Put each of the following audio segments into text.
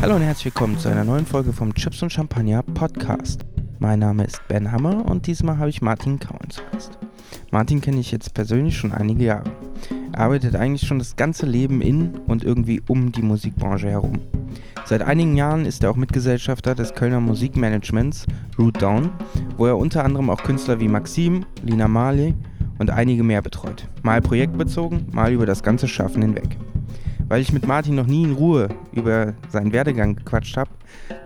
Hallo und herzlich willkommen zu einer neuen Folge vom Chips und Champagner Podcast. Mein Name ist Ben Hammer und diesmal habe ich Martin Kauen zu Gast. Martin kenne ich jetzt persönlich schon einige Jahre. Er arbeitet eigentlich schon das ganze Leben in und irgendwie um die Musikbranche herum. Seit einigen Jahren ist er auch Mitgesellschafter des Kölner Musikmanagements Root Down, wo er unter anderem auch Künstler wie Maxim, Lina Marley und einige mehr betreut. Mal projektbezogen, mal über das ganze Schaffen hinweg. Weil ich mit Martin noch nie in Ruhe über seinen Werdegang gequatscht habe,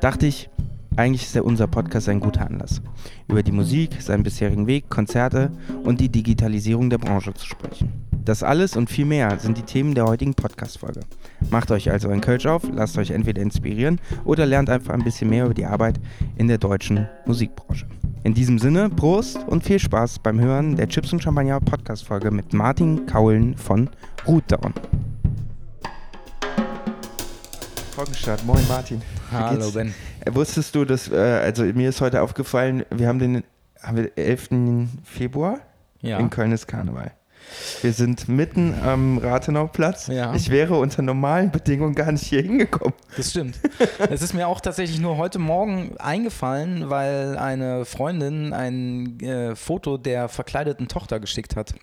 dachte ich, eigentlich ist ja unser Podcast ein guter Anlass, über die Musik, seinen bisherigen Weg, Konzerte und die Digitalisierung der Branche zu sprechen. Das alles und viel mehr sind die Themen der heutigen Podcast-Folge. Macht euch also ein Kölsch auf, lasst euch entweder inspirieren oder lernt einfach ein bisschen mehr über die Arbeit in der deutschen Musikbranche. In diesem Sinne, Prost und viel Spaß beim Hören der Chips und Champagner Podcast-Folge mit Martin Kaulen von Root Down. Folgenstart. Moin Martin. Hallo geht's? Ben. Äh, Wusstest du, dass, äh, also mir ist heute aufgefallen, wir haben den haben wir 11. Februar, Ja. in Köln ist Karneval. Wir sind mitten am Rathenauplatz. Ja. Ich wäre unter normalen Bedingungen gar nicht hier hingekommen. Das stimmt. es ist mir auch tatsächlich nur heute Morgen eingefallen, weil eine Freundin ein äh, Foto der verkleideten Tochter geschickt hat.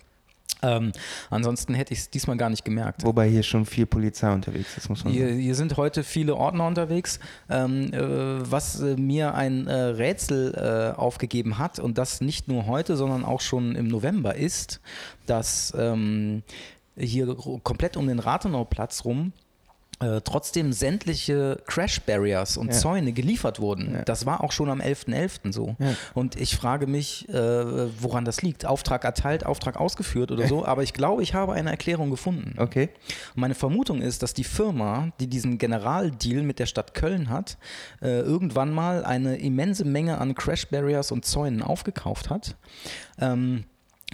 Ähm, ansonsten hätte ich es diesmal gar nicht gemerkt. Wobei hier schon viel Polizei unterwegs ist, muss man Hier, sagen. hier sind heute viele Ordner unterwegs, ähm, äh, was äh, mir ein äh, Rätsel äh, aufgegeben hat und das nicht nur heute, sondern auch schon im November ist, dass ähm, hier komplett um den Rathenauplatz rum äh, trotzdem sämtliche Crash Barriers und Ja. Zäune geliefert wurden. Ja. Das war auch schon am 11.11. so. Ja. Und ich frage mich, äh, woran das liegt. Auftrag erteilt, Auftrag ausgeführt oder so. Aber ich glaube, ich habe eine Erklärung gefunden. Okay. Und Meine Vermutung ist, dass die Firma, die diesen Generaldeal mit der Stadt Köln hat, äh, irgendwann mal eine immense Menge an Crash Barriers und Zäunen aufgekauft hat. Ähm,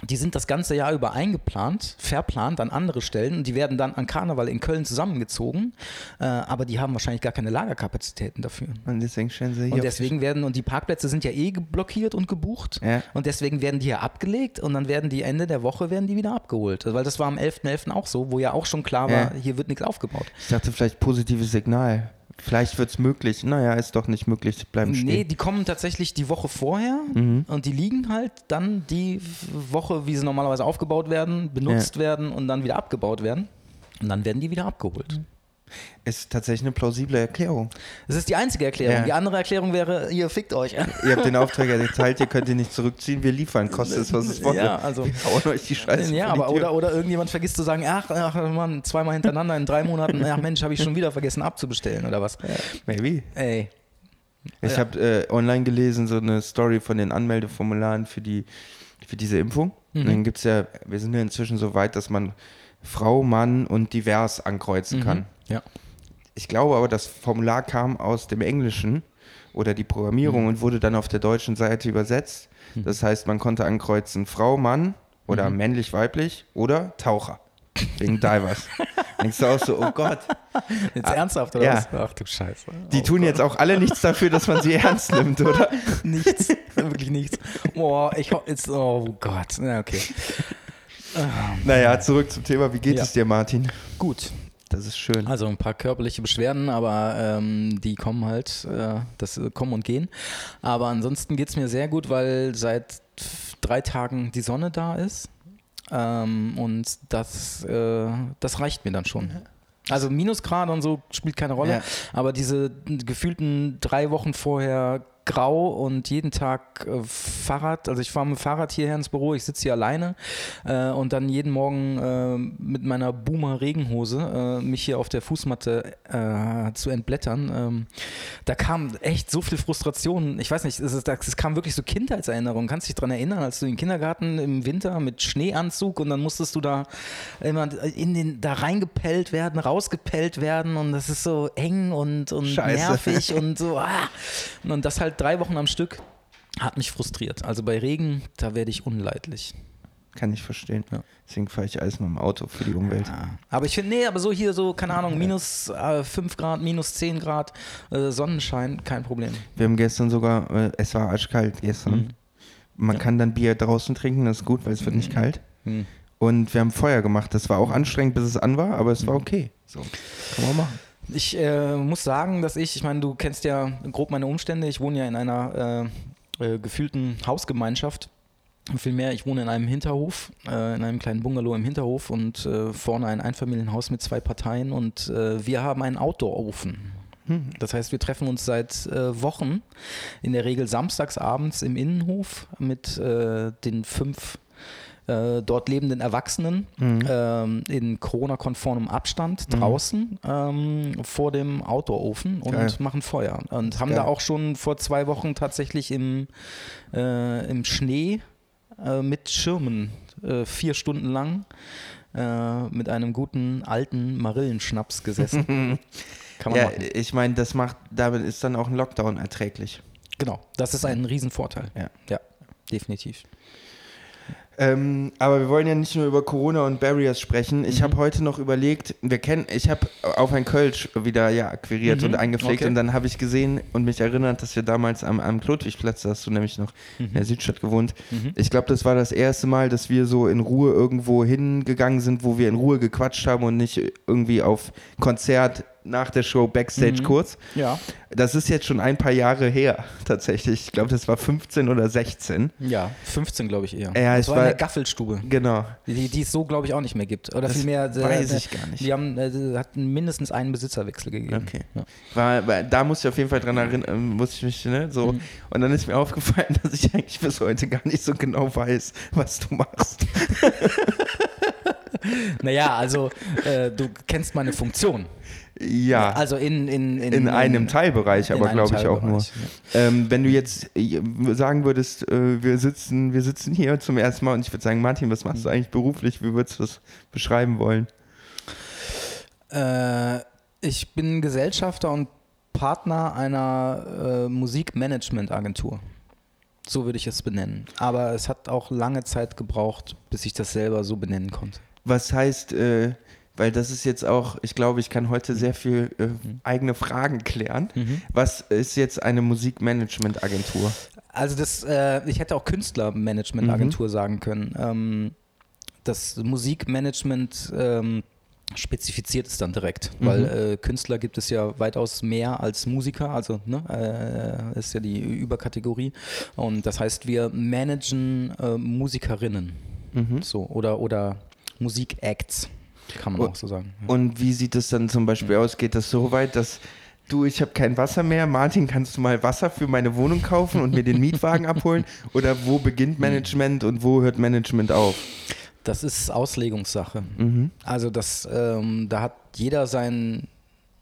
die sind das ganze Jahr über eingeplant, verplant an andere Stellen und die werden dann an Karneval in Köln zusammengezogen. Äh, aber die haben wahrscheinlich gar keine Lagerkapazitäten dafür. Und deswegen stellen sie hier. Und deswegen werden, und die Parkplätze sind ja eh blockiert und gebucht. Ja. Und deswegen werden die hier abgelegt und dann werden die Ende der Woche werden die wieder abgeholt. Weil das war am 11.11. auch so, wo ja auch schon klar war, Ja. hier wird nichts aufgebaut. Ich dachte vielleicht positives Signal. Vielleicht wird es möglich. Naja, ist doch nicht möglich. Bleiben stehen. Nee, die kommen tatsächlich die Woche vorher Mhm. und die liegen halt dann die Woche, wie sie normalerweise aufgebaut werden, benutzt werden und dann wieder abgebaut werden. Und dann werden die wieder abgeholt. Ist tatsächlich eine plausible Erklärung. Das ist die einzige Erklärung. Ja. Die andere Erklärung wäre, ihr fickt euch. Ihr habt den Auftrag ja geteilt, ihr könnt ihn nicht zurückziehen, wir liefern, kostet es, was es wolle. Ja, also- Wir hauen euch die Scheiße Ja, aber oder, oder irgendjemand vergisst zu sagen, ach, ach Mann, zweimal hintereinander in drei Monaten, ach Mensch, habe ich schon wieder vergessen abzubestellen oder was. Maybe. Ey, Ich Ja. habe äh, online gelesen, so eine Story von den Anmeldeformularen für, die, für diese Impfung. Mhm. Und dann gibt es ja, wir sind ja inzwischen so weit, dass man Frau, Mann und divers ankreuzen kann. Ja. Ich glaube aber, das Formular kam aus dem Englischen oder die Programmierung Mhm. und wurde dann auf der deutschen Seite übersetzt. Das heißt, man konnte ankreuzen Frau, Mann oder Mhm. männlich, weiblich oder Taucher. Wegen Divers. Denkst du auch so, oh Gott. Jetzt ernsthaft oder ja. was? Ach du Scheiße. Die tun jetzt auch alle nichts dafür, dass man sie ernst nimmt, oder? nichts, wirklich nichts. Boah, ich jetzt, oh Gott. Ja, okay. Naja, zurück zum Thema. Wie geht Ja. es dir, Martin? Gut. Das ist schön. Also ein paar körperliche Beschwerden, aber ähm, die kommen halt, äh, das äh, kommen und gehen. Aber ansonsten geht es mir sehr gut, weil seit drei Tagen die Sonne da ist. Ähm, und das, äh, das reicht mir dann schon. Also Minusgrade und so spielt keine Rolle, Ja. aber diese gefühlten drei Wochen vorher grau und jeden Tag äh, Fahrrad, also ich fahre mit dem Fahrrad hierher ins Büro, ich sitze hier alleine äh, und dann jeden Morgen äh, mit meiner Boomer Regenhose äh, mich hier auf der Fußmatte äh, zu entblättern. Ähm, da kam echt so viel Frustration. Ich weiß nicht, es, ist, es kam wirklich so Kindheitserinnerungen. Kannst du dich daran erinnern, als du den Kindergarten im Winter mit Schneeanzug und dann musstest du da immer in den, da reingepellt werden, rausgepellt werden und das ist so eng und, und Scheiße. nervig und so. Ah. Und das halt drei Wochen am Stück hat mich frustriert. Also bei Regen, da werde ich unleidlich. Kann ich verstehen. Ja. Deswegen fahre ich alles mit dem Auto für die Umwelt. Ja. Aber ich finde, nee, aber so hier so, keine Ahnung, minus äh, 5 Grad, minus 10 Grad, äh, Sonnenschein, kein Problem. Wir haben gestern sogar, äh, es war arschkalt gestern. Mhm. Man kann dann Bier draußen trinken, das ist gut, weil es wird nicht kalt. Mhm. Und wir haben Feuer gemacht. Das war auch anstrengend, bis es an war, aber es war okay. So, kann man machen. Ich äh, muss sagen, dass ich, ich meine, du kennst ja grob meine Umstände. Ich wohne ja in einer äh, äh, gefühlten Hausgemeinschaft. Vielmehr, ich wohne in einem Hinterhof, äh, in einem kleinen Bungalow im Hinterhof und äh, vorne ein Einfamilienhaus mit zwei Parteien und äh, wir haben einen Outdoor-Ofen. Hm. Das heißt, wir treffen uns seit äh, Wochen, in der Regel samstags abends im Innenhof mit äh, den fünf äh, dort lebenden Erwachsenen Mhm. ähm, in Corona-konformem Abstand draußen ähm, vor dem Outdoor-Ofen und Geil. machen Feuer. Und haben geil. da auch schon vor zwei Wochen tatsächlich im, äh, im Schnee äh, mit Schirmen äh, vier Stunden lang äh, mit einem guten alten Marillenschnaps gesessen. Kann man Ja, machen. ich meine, das macht, damit ist dann auch ein Lockdown erträglich. Genau, das ist ein Riesenvorteil. Ja. ja definitiv. Ähm, aber wir wollen ja nicht nur über Corona und Barriers sprechen. Ich Mhm. habe heute noch überlegt, wir kennen, ich habe auf ein Kölsch wieder ja akquiriert Mhm, und eingepflegt okay. und dann habe ich gesehen und mich erinnert, dass wir damals am, am Klotwigplatz, da hast du nämlich noch in der Südstadt gewohnt. Mhm. Ich glaube, das war das erste Mal, dass wir so in Ruhe irgendwo hingegangen sind, wo wir in Ruhe gequatscht haben und nicht irgendwie auf Konzert nach der Show Backstage Mhm. kurz. Ja. Das ist jetzt schon ein paar Jahre her, tatsächlich. Ich glaube, das war 15 oder 16. Ja, 15 glaube ich eher. Ja, das ich war in war- der Gaffelstube. Genau. Die, die es so, glaube ich, auch nicht mehr gibt. Oder Das vielmehr, äh, weiß äh, ich gar nicht. Die haben, äh, hat mindestens einen Besitzerwechsel gegeben. Okay. Ja. War, war, da muss ich auf jeden Fall dran erinnern, ähm, muss ich mich, ne, so. Mhm. Und dann ist mir aufgefallen, dass ich eigentlich bis heute gar nicht so genau weiß, was du machst. Naja, also äh, du kennst meine Funktion. Ja, Also in, in, in, in einem Teilbereich, aber glaube ich auch nur. Teilbereich, Ähm, wenn du jetzt äh, sagen würdest, äh, wir sitzen, wir sitzen hier zum ersten Mal und ich würde sagen, Martin, was machst du eigentlich beruflich? Wie würdest du das beschreiben wollen? Ja. Äh, ich bin Gesellschafter und Partner einer äh, Musikmanagement-Agentur. So würde ich es benennen. Aber es hat auch lange Zeit gebraucht, bis ich das selber so benennen konnte. Was heißt, äh, weil das ist jetzt auch, ich glaube, ich kann heute sehr viel äh, eigene Fragen klären. Was ist jetzt eine Musikmanagement-Agentur? Also das, äh, ich hätte auch Künstlermanagement-Agentur sagen können. Ähm, das Musikmanagement ähm, spezifiziert es dann direkt, weil äh, Künstler gibt es ja weitaus mehr als Musiker, also ne, äh, ist ja die Überkategorie. Und das heißt, wir managen äh, Musikerinnen Mhm. so oder oder Musikacts, kann man Und- auch so sagen. Und wie sieht es dann zum Beispiel aus? Geht das so weit, dass du, ich habe kein Wasser mehr, Martin, kannst du mal Wasser für meine Wohnung kaufen und mir den Mietwagen abholen? Oder wo beginnt Management und wo hört Management auf? Das ist Auslegungssache. Mhm. Also das, ähm, da hat jeder seinen,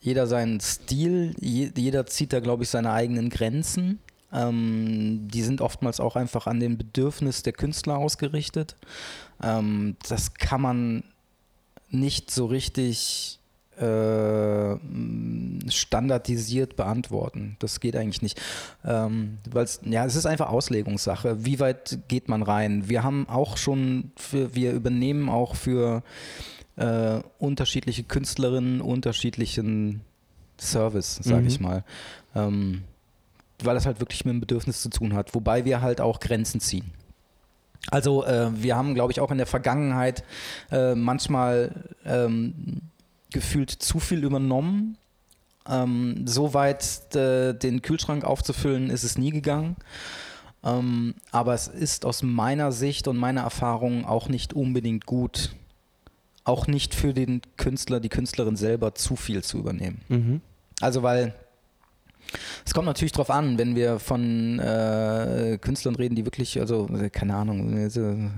jeder seinen Stil, je, jeder zieht da, glaube ich, seine eigenen Grenzen. Ähm, die sind oftmals auch einfach an den Bedürfnis der Künstler ausgerichtet. Ähm, das kann man nicht so richtig äh, standardisiert beantworten. Das geht eigentlich nicht. Ähm, weil's, ja, es ist einfach Auslegungssache. Wie weit geht man rein? Wir haben auch schon, für, wir übernehmen auch für äh, unterschiedliche Künstlerinnen unterschiedlichen Service, sage Mhm. ich mal. Ähm, weil das halt wirklich mit dem Bedürfnis zu tun hat. Wobei wir halt auch Grenzen ziehen. Also äh, wir haben, glaube ich, auch in der Vergangenheit äh, manchmal ähm, gefühlt zu viel übernommen. Ähm, so weit äh, den Kühlschrank aufzufüllen, ist es nie gegangen. Ähm, aber es ist aus meiner Sicht und meiner Erfahrung auch nicht unbedingt gut, auch nicht für den Künstler, die Künstlerin selber zu viel zu übernehmen. Mhm. Also weil es kommt natürlich drauf an, wenn wir von äh, Künstlern reden, die wirklich, also äh, keine Ahnung, also, äh,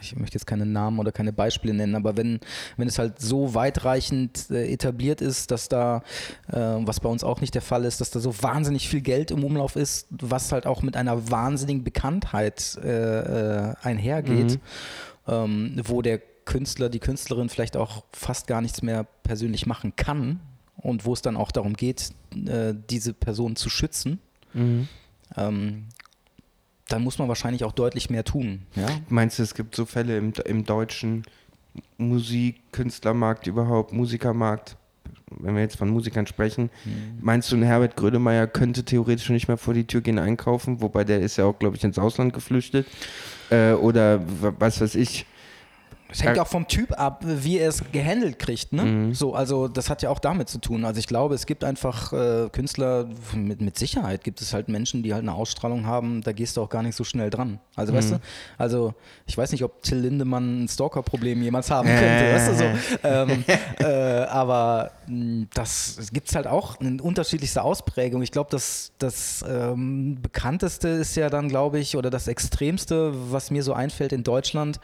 ich möchte jetzt keine Namen oder keine Beispiele nennen, aber wenn, wenn es halt so weitreichend äh, etabliert ist, dass da, äh, was bei uns auch nicht der Fall ist, dass da so wahnsinnig viel Geld im Umlauf ist, was halt auch mit einer wahnsinnigen Bekanntheit äh, einhergeht, ähm, wo der Künstler, die Künstlerin vielleicht auch fast gar nichts mehr persönlich machen kann und wo es dann auch darum geht, äh, diese Person zu schützen, Mhm. ähm, dann muss man wahrscheinlich auch deutlich mehr tun. Ja? Meinst du, es gibt so Fälle im, im deutschen Musik, Künstlermarkt überhaupt, Musikermarkt, wenn wir jetzt von Musikern sprechen, meinst du, ein Herbert Grönemeyer könnte theoretisch nicht mehr vor die Tür gehen einkaufen, wobei der ist ja auch, glaube ich, ins Ausland geflüchtet? Äh, oder was weiß ich, Es hängt auch vom Typ ab, wie er es gehandelt kriegt. Ne? Mhm. So, also das hat ja auch damit zu tun. Also ich glaube, es gibt einfach äh, Künstler, mit, mit Sicherheit gibt es halt Menschen, die halt eine Ausstrahlung haben, da gehst du auch gar nicht so schnell dran. Also mhm. weißt du, also ich weiß nicht, ob Till Lindemann ein Stalker-Problem jemals haben könnte, äh. weißt du so. Ähm, äh, aber hm, das gibt es halt auch in unterschiedlichster Ausprägung. Ich glaube, das, das ähm, bekannteste ist ja dann, glaube ich, oder das Extremste, was mir so einfällt in Deutschland,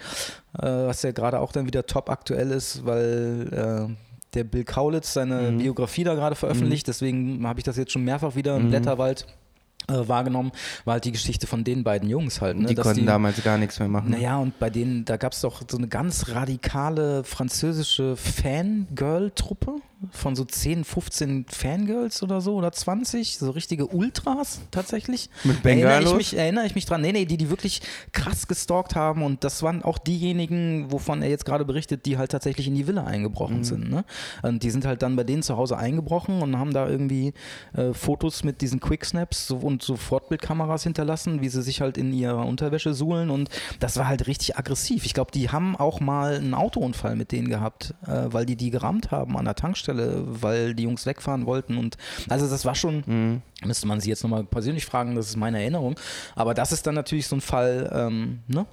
äh, was ja gerade auch dann wieder top aktuell ist, weil äh, der Bill Kaulitz seine mhm. Biografie da gerade veröffentlicht. Mhm. Deswegen habe ich das jetzt schon mehrfach wieder im mhm. Blätterwald äh, wahrgenommen, war halt die Geschichte von den beiden Jungs halt. Ne? Die konnten die, damals gar nichts mehr machen. Naja, und bei denen, da gab es doch so eine ganz radikale französische Fangirl-Truppe von so 10, 15 Fangirls oder so oder 20, so richtige Ultras tatsächlich. Mit Bengalos? Erinnere ich mich, erinnere ich mich dran. Nee, nee, die, die wirklich krass gestalkt haben und das waren auch diejenigen, wovon er jetzt gerade berichtet, die halt tatsächlich in die Villa eingebrochen mhm. sind. Ne? Und die sind halt dann bei denen zu Hause eingebrochen und haben da irgendwie äh, Fotos mit diesen Quicksnaps so, und so Fortbildkameras hinterlassen, wie sie sich halt in ihrer Unterwäsche suhlen und das war halt richtig aggressiv. Ich glaube, die haben auch mal einen Autounfall mit denen gehabt, äh, weil die die gerammt haben an der Tankstelle weil die Jungs wegfahren wollten. Und also das war schon, mhm. müsste man sie jetzt nochmal persönlich fragen, das ist meine Erinnerung. Aber das ist dann natürlich so ein Fall, ähm, ne?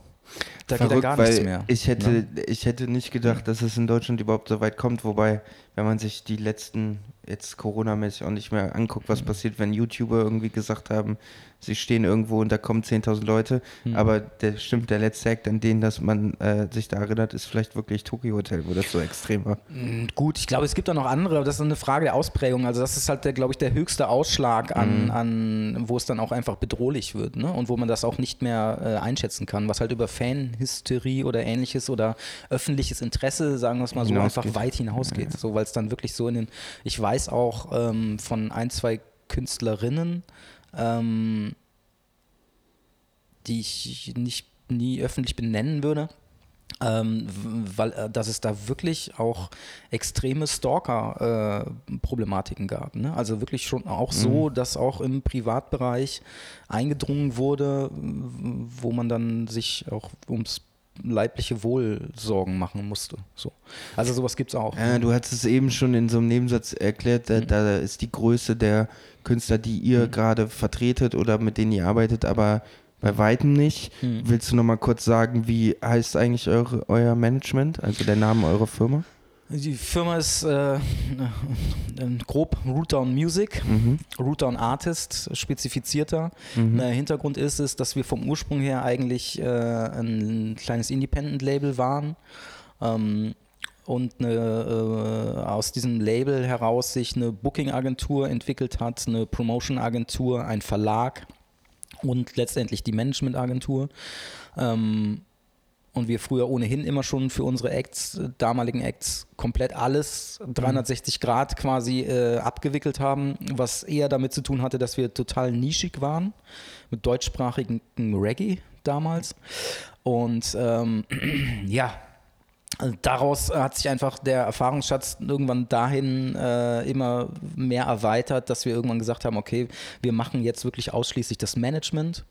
Da Verrückt, geht dann gar nichts mehr. Ich hätte, ne? ich hätte nicht gedacht, dass es in Deutschland überhaupt so weit kommt, wobei, wenn man sich die letzten, jetzt Corona-mäßig auch nicht mehr anguckt, was mhm. passiert, wenn YouTuber irgendwie gesagt haben, sie stehen irgendwo und da kommen 10.000 Leute. Mhm. Aber der stimmt, der letzte Act, an den dass man äh, sich da erinnert, ist vielleicht wirklich Tokyo Hotel, wo das so extrem war. Mhm, gut, ich glaube, es gibt auch noch andere, aber das ist eine Frage der Ausprägung. Also das ist halt, glaube ich, der höchste Ausschlag an, mhm. an, wo es dann auch einfach bedrohlich wird ne? und wo man das auch nicht mehr äh, einschätzen kann, was halt über Fanhysterie oder ähnliches oder öffentliches Interesse, sagen wir es mal so, einfach weit hinausgeht. Ja. So, weil es dann wirklich so in den, ich weiß auch ähm, von ein, zwei Künstlerinnen, ähm, die ich nicht nie öffentlich benennen würde. Ähm, weil äh, dass es da wirklich auch extreme Stalker-Problematiken äh, gab. Ne? Also wirklich schon auch so, mhm. dass auch im Privatbereich eingedrungen wurde, wo man dann sich auch ums leibliche Wohl Sorgen machen musste. So. Also sowas gibt es auch. Ja, du hast es eben schon in so einem Nebensatz erklärt, da, mhm. da ist die Größe der Künstler, die ihr mhm. gerade vertretet oder mit denen ihr arbeitet, aber bei weitem nicht. Mhm. Willst du noch mal kurz sagen, wie heißt eigentlich eure, euer Management, also der Name eurer Firma? Die Firma ist äh, grob Rootdown Music, mhm. Rootdown Artist, spezifizierter. Mhm. Der Hintergrund ist es, dass wir vom Ursprung her eigentlich äh, ein kleines Independent-Label waren. Ähm, und eine, äh, aus diesem Label heraus sich eine Booking-Agentur entwickelt hat, eine Promotion-Agentur, ein Verlag und letztendlich die Management-Agentur. Ähm, und wir früher ohnehin immer schon für unsere Acts, damaligen Acts, komplett alles 360 Grad quasi äh, abgewickelt haben, was eher damit zu tun hatte, dass wir total nischig waren, mit deutschsprachigen Reggae damals. Und ähm, ja, also daraus hat sich einfach der Erfahrungsschatz irgendwann dahin äh, immer mehr erweitert, dass wir irgendwann gesagt haben, okay, wir machen jetzt wirklich ausschließlich das Management.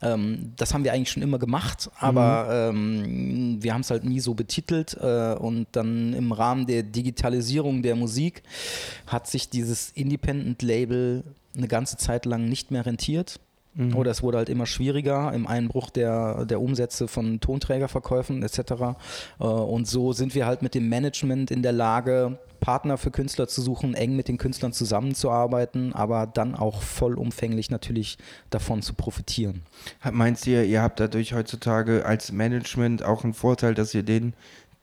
Ähm, das haben wir eigentlich schon immer gemacht, aber mhm. ähm, wir haben es halt nie so betitelt. Äh, und dann im Rahmen der Digitalisierung der Musik hat sich dieses Independent-Label eine ganze Zeit lang nicht mehr rentiert. Mhm. Oder es wurde halt immer schwieriger im Einbruch der, der Umsätze von Tonträgerverkäufen etc. Äh, und so sind wir halt mit dem Management in der Lage, Partner für Künstler zu suchen, eng mit den Künstlern zusammenzuarbeiten, aber dann auch vollumfänglich natürlich davon zu profitieren. Meinst du, ihr habt dadurch heutzutage als Management auch einen Vorteil, dass ihr den,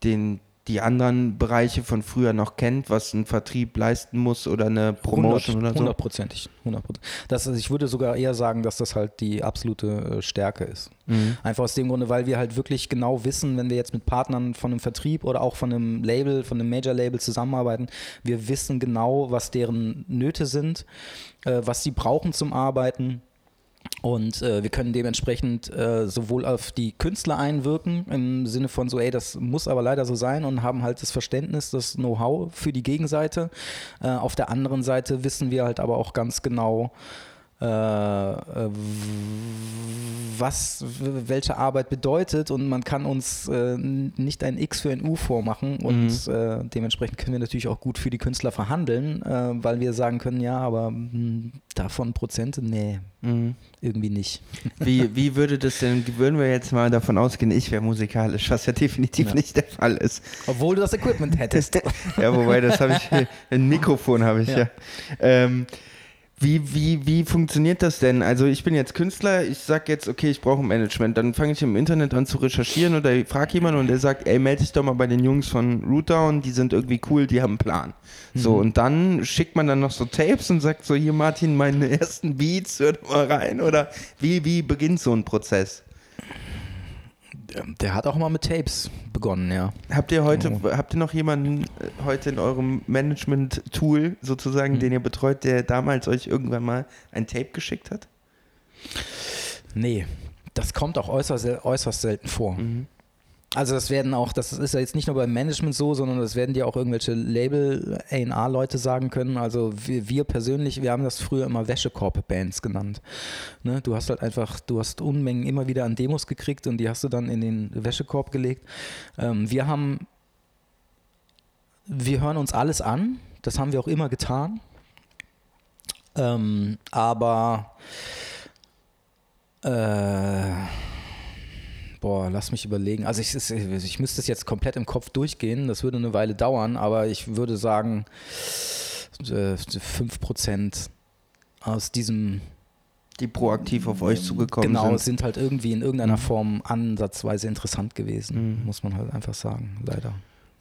den die anderen Bereiche von früher noch kennt, was ein Vertrieb leisten muss oder eine Promotion 100, oder so? Hundertprozentig. 100%. Das, also ich würde sogar eher sagen, dass das halt die absolute äh, Stärke ist. Mhm. Einfach aus dem Grunde, weil wir halt wirklich genau wissen, wenn wir jetzt mit Partnern von einem Vertrieb oder auch von einem Label, von einem Major-Label zusammenarbeiten, wir wissen genau, was deren Nöte sind, äh, was sie brauchen zum Arbeiten und äh, wir können dementsprechend äh, sowohl auf die Künstler einwirken, im Sinne von so, ey, das muss aber leider so sein und haben halt das Verständnis, das Know-how für die Gegenseite. Äh, auf der anderen Seite wissen wir halt aber auch ganz genau, was welche Arbeit bedeutet und man kann uns äh, nicht ein X für ein U vormachen und mhm. äh, dementsprechend können wir natürlich auch gut für die Künstler verhandeln, äh, weil wir sagen können, ja, aber mh, hm, davon Prozente, nee, mhm. irgendwie nicht. Wie, wie würde das denn, würden wir jetzt mal davon ausgehen, ich wäre musikalisch, was ja definitiv ja. nicht der Fall ist. Obwohl du das Equipment hättest. ja, wobei, das habe ich, ein Mikrofon habe ich ja. ja. Ähm, wie, wie, wie funktioniert das denn? Also ich bin jetzt Künstler, ich sage jetzt, okay, ich brauche ein Management. Dann fange ich im Internet an zu recherchieren oder ich frage jemanden und der sagt, ey, melde dich doch mal bei den Jungs von Rootdown, die sind irgendwie cool, die haben einen Plan. Mhm. So, und dann schickt man dann noch so Tapes und sagt so, hier Martin, meine ersten Beats, hör doch mal rein. Oder wie, wie beginnt so ein Prozess? Der hat auch mal mit Tapes begonnen, ja. Habt ihr heute, oh. habt ihr noch jemanden äh, heute in eurem Management-Tool sozusagen, mhm. den ihr betreut, der damals euch irgendwann mal ein Tape geschickt hat? Nee, das kommt auch äußerst, äußerst selten vor. Mhm. Also das werden auch, das ist ja jetzt nicht nur beim Management so, sondern das werden dir auch irgendwelche Label A&R-Leute sagen können. Also wir, wir, persönlich, wir haben das früher immer Wäschekorb-Bands genannt. Ne? Du hast halt einfach, du hast Unmengen immer wieder an Demos gekriegt und die hast du dann in den Wäschekorb gelegt. Ähm, wir haben, wir hören uns alles an, das haben wir auch immer getan. Ähm, aber äh, Boah, lass mich überlegen. Also ich, ich müsste es jetzt komplett im Kopf durchgehen. Das würde eine Weile dauern, aber ich würde sagen, äh, 5% aus diesem die proaktiv auf euch zugekommen genau, sind. Genau, sind halt irgendwie in irgendeiner mhm. Form ansatzweise interessant gewesen, mhm. muss man halt einfach sagen, leider.